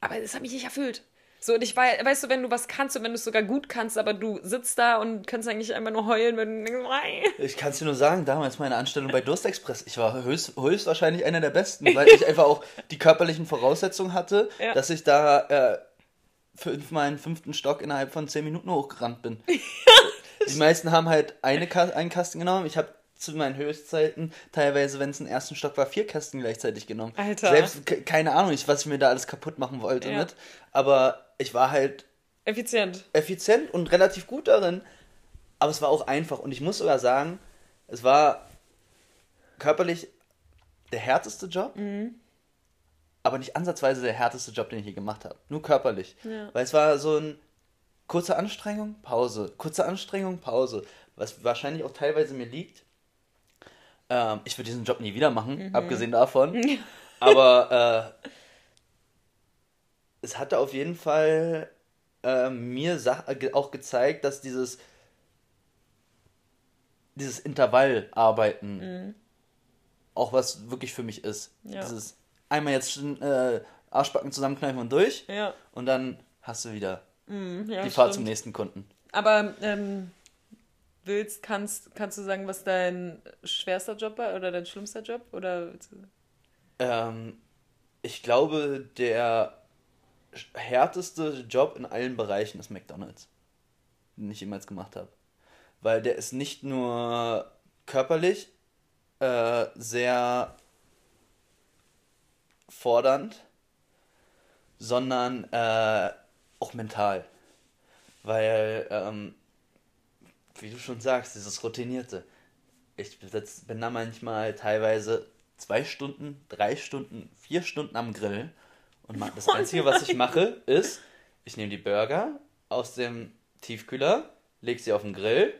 Aber das hat mich nicht erfüllt. So, und ich weiß, weißt du, wenn du was kannst und wenn du es sogar gut kannst, aber du sitzt da und kannst eigentlich einfach nur heulen, wenn du denkst. Ich kann es dir nur sagen, damals meine Anstellung bei Durstexpress, ich war höchst, höchstwahrscheinlich einer der Besten, [LAUGHS] weil ich einfach auch die körperlichen Voraussetzungen hatte, Ja. dass ich da äh, fünfmal einen fünften Stock innerhalb von zehn Minuten hochgerannt bin. [LAUGHS] die meisten haben halt eine Ka einen Kasten genommen. Ich habe zu meinen Höchstzeiten teilweise, wenn es ein ersten Stock war, vier Kästen gleichzeitig genommen. Alter. Selbst ke- keine Ahnung, ich- was ich mir da alles kaputt machen wollte Ja. mit. Aber ich war halt Effizient. effizient und relativ gut darin. Aber es war auch einfach. Und ich muss sogar sagen, es war körperlich der härteste Job, aber nicht ansatzweise der härteste Job, den ich je gemacht habe. Nur körperlich. Ja. Weil es war so ein kurze Anstrengung, Pause, kurze Anstrengung, Pause. Was wahrscheinlich auch teilweise mir liegt. Ähm, ich würde diesen Job nie wieder machen, abgesehen davon. [LAUGHS] Aber äh, es hatte auf jeden Fall äh, mir auch gezeigt, dass dieses dieses Intervallarbeiten auch was wirklich für mich ist. Ja. Dieses einmal jetzt äh, Arschbacken zusammenkneifen und durch Ja. und dann hast du wieder ja die Fahrt zum nächsten Kunden. Aber ähm, willst, kannst, kannst du sagen, was dein schwerster Job war oder dein schlimmster Job? Oder Ähm, ich glaube, der härteste Job in allen Bereichen ist McDonald's, den ich jemals gemacht habe. Weil der ist nicht nur körperlich äh, sehr fordernd, sondern äh, auch mental. Weil ähm, wie du schon sagst, dieses Routinierte. Ich bin da manchmal teilweise zwei Stunden, drei Stunden, vier Stunden am Grill. Und das Oh Einzige, was ich mache, ist, ich nehme die Burger aus dem Tiefkühler, leg sie auf den Grill,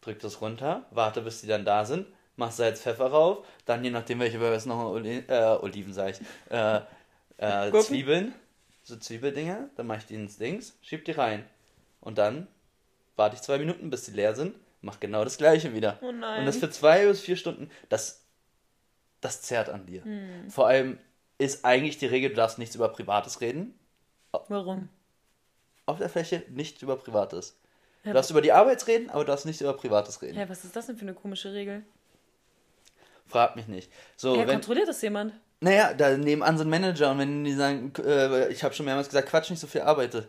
drück das runter, warte, bis die dann da sind, mach Salz, Pfeffer rauf, dann je nachdem, welche Burger es noch Oli äh, Oliven, sag ich, äh, äh? Zwiebeln, so Zwiebeldinger, dann mache ich die ins Dings, schieb die rein. Und dann warte ich zwei Minuten, bis die leer sind, mach genau das gleiche wieder. Oh nein. Und das für zwei bis vier Stunden, das, das zerrt an dir. Hm. Vor allem ist eigentlich die Regel, du darfst nichts über Privates reden. Warum? Auf der Fläche nichts über Privates. Du Ja, darfst über die Arbeit reden, aber du darfst nicht über Privates reden. Hä, was ist das denn für eine komische Regel? Frag mich nicht. So, Ja, wenn, kontrolliert das jemand? naja, da nebenan sind Manager und wenn die sagen, äh, ich habe schon mehrmals gesagt, Quatsch, nicht so viel arbeite.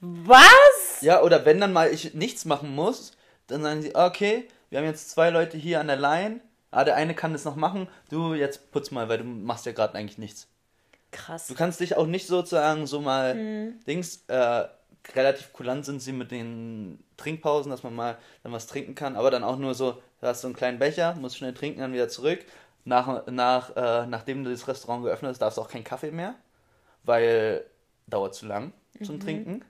Was? Ja, oder wenn dann mal ich nichts machen muss, dann sagen sie, okay, wir haben jetzt zwei Leute hier an der Line. Ah, der eine kann das noch machen. Du, jetzt putz mal, weil du machst ja gerade eigentlich nichts. Krass. Du kannst dich auch nicht sozusagen so mal Mhm. Dings, äh, relativ kulant sind sie mit den Trinkpausen, dass man mal dann was trinken kann, aber dann auch nur so, du hast so einen kleinen Becher, musst schnell trinken, dann wieder zurück. Nach, nach, äh, nachdem du das Restaurant geöffnet hast, darfst du auch keinen Kaffee mehr, weil dauert zu lang zum Mhm. Trinken.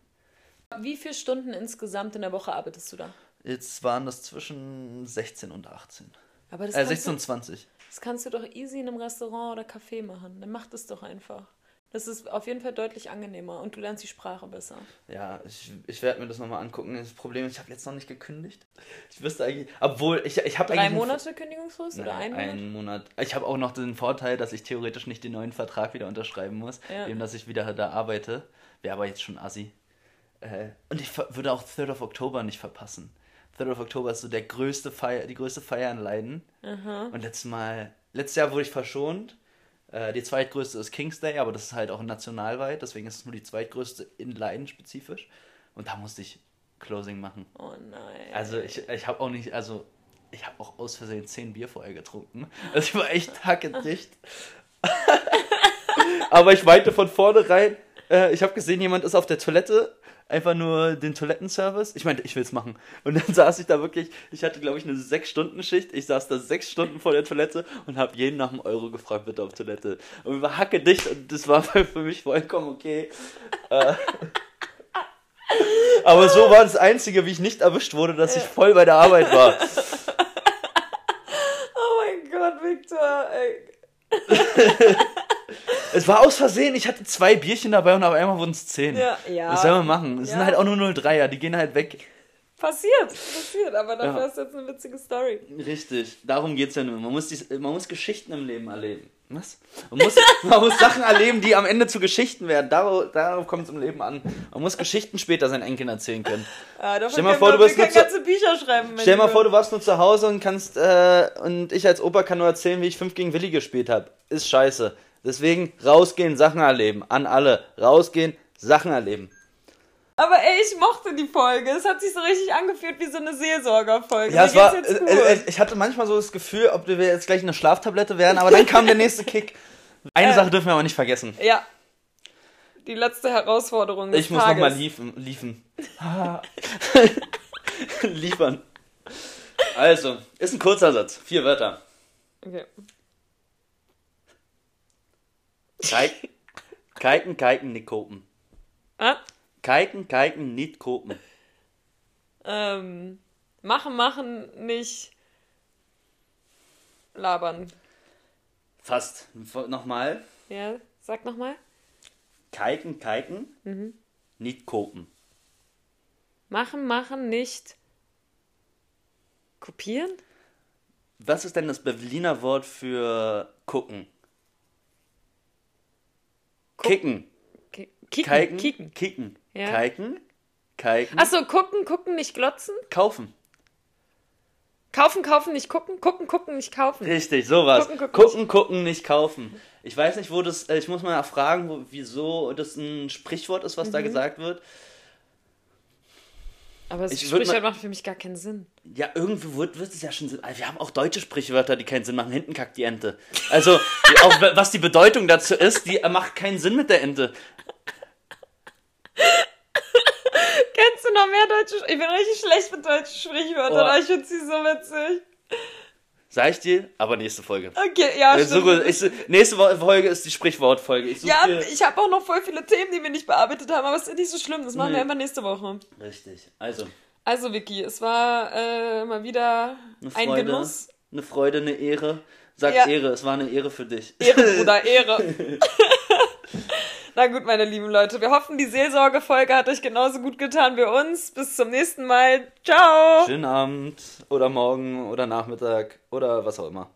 Wie viele Stunden insgesamt in der Woche arbeitest du da? Jetzt waren das zwischen 16 und 18. Aber das, Äh, kannst 16 du, und 20. das kannst du doch easy in einem Restaurant oder Café machen. Dann mach das doch einfach. Das ist auf jeden Fall deutlich angenehmer und du lernst die Sprache besser. Ja, ich, ich werde mir das nochmal angucken. Das Problem ist, ich habe jetzt noch nicht gekündigt. Ich wüsste eigentlich, obwohl ich, ich habe Drei eigentlich... einen- Monate Kündigungsfrist oder ein Nein, Monat? einen Monat. Ich habe auch noch den Vorteil, dass ich theoretisch nicht den neuen Vertrag wieder unterschreiben muss, Ja. eben dass ich wieder da arbeite. Wäre aber jetzt schon assi. Äh, und ich würde auch 3rd of October nicht verpassen. 3rd of October ist so der größte Feier, die größte Feier in Leiden. Und letztes Mal, letztes Jahr wurde ich verschont. Äh, die zweitgrößte ist King's Day, aber das ist halt auch nationalweit, deswegen ist es nur die zweitgrößte in Leiden spezifisch. Und da musste ich Closing machen. Oh nein. Also ich, ich habe auch nicht, also ich habe auch aus Versehen zehn Bier vorher getrunken. Also ich war echt hackedicht. [LAUGHS] Aber ich meinte von vornherein, äh, ich habe gesehen, jemand ist auf der Toilette, einfach nur den Toilettenservice. Ich meinte, ich will's machen. Und dann [LAUGHS] saß ich da wirklich, ich hatte glaube ich eine sechs Stunden Schicht. Ich saß da sechs Stunden vor der Toilette und habe jeden nach einem Euro gefragt, bitte auf Toilette. Und ich war hackedicht und das war [LAUGHS] für mich vollkommen okay. Äh, [LAUGHS] aber so war das Einzige, wie ich nicht erwischt wurde, dass ich voll bei der Arbeit war. oh mein Gott, Victor. Es war aus Versehen, ich hatte zwei Bierchen dabei und auf einmal wurden es zehn. Ja, ja. Was soll man machen? Es Ja. sind halt auch nur 03er, die gehen halt weg. Passiert, passiert, aber dafür Ja. ist jetzt eine witzige Story. Richtig, darum geht's ja nur. Man muss, dies, man muss Geschichten im Leben erleben. Was? Man muss, man muss Sachen erleben, die am Ende zu Geschichten werden. Darauf, darauf kommt es im Leben an. Man muss Geschichten später seinen Enkeln erzählen können. Ah, Stell mal vor, du bist nur zu- Stell mal vor, du warst nur zu Hause und kannst, äh, und ich als Opa kann nur erzählen, wie ich 5 gegen Willi gespielt habe. Ist scheiße. Deswegen rausgehen, Sachen erleben. An alle. Rausgehen, Sachen erleben. Aber ey, ich mochte die Folge. Es hat sich so richtig angefühlt wie so eine Seelsorgerfolge. Ja, es war, äh, äh, ich hatte manchmal so das Gefühl, ob wir jetzt gleich eine Schlaftablette wären, aber dann kam der nächste Kick. [LAUGHS] Eine Äh. Sache dürfen wir aber nicht vergessen. Ja. Die letzte Herausforderung des Ich muss nochmal liefen. liefen. [LAUGHS] Liefern. Also, ist ein kurzer Satz. Vier Wörter. Okay. Kijk, kijken, kijken, nicht kopen. Ah, Kijken, kijken, nicht kopen. ähm, machen, machen, nicht labern. Fast. Nochmal. Ja, sag nochmal. Kijken, kijken, Mhm. nicht kopen. Machen, machen, nicht kopieren? Was ist denn das Berliner Wort für gucken? Kicken. Ki- Kicken. Kiken. Kicken. Kicken. Ja. Kiken. Kiken. Achso, gucken, gucken, nicht glotzen. Kaufen. Kaufen, kaufen, nicht gucken. Gucken, gucken, nicht kaufen. Richtig, sowas. Gucken, Gucken, gucken, gucken, gucken, nicht kaufen. Ich weiß nicht, wo das, äh, ich muss mal fragen, wieso das ein Sprichwort ist, was Mhm. da gesagt wird. Aber das Ich Sprichwort mal- macht für mich gar keinen Sinn. Ja, irgendwie wird, wird es ja schon Sinn. Also Wir haben auch deutsche Sprichwörter, die keinen Sinn machen. Hinten kackt die Ente. Also, auch was die Bedeutung dazu ist, die macht keinen Sinn mit der Ente. [LAUGHS] Kennst du du noch mehr deutsche Ich bin richtig schlecht mit deutschen Sprichwörtern, Oh. aber ich finde sie so witzig. Sag ich dir, aber nächste Folge. Okay, ja, Ich stimmt. suche, ich, nächste Folge ist die Sprichwortfolge. Ich Ja, dir- ich habe auch noch voll viele Themen, die wir nicht bearbeitet haben, aber es ist nicht so schlimm. Das machen Nee. wir einfach nächste Woche. Richtig. Also, Also, Vicky, es war äh, mal wieder eine ein Freude, Genuss. eine Freude, eine Ehre. Sag Ja. Ehre, es war eine Ehre für dich. Ehre, Bruder, Ehre. [LAUGHS] Na gut, meine lieben Leute, wir hoffen, die Seelsorgefolge hat euch genauso gut getan wie uns. Bis zum nächsten Mal. Ciao. Schönen Abend oder morgen oder Nachmittag oder was auch immer.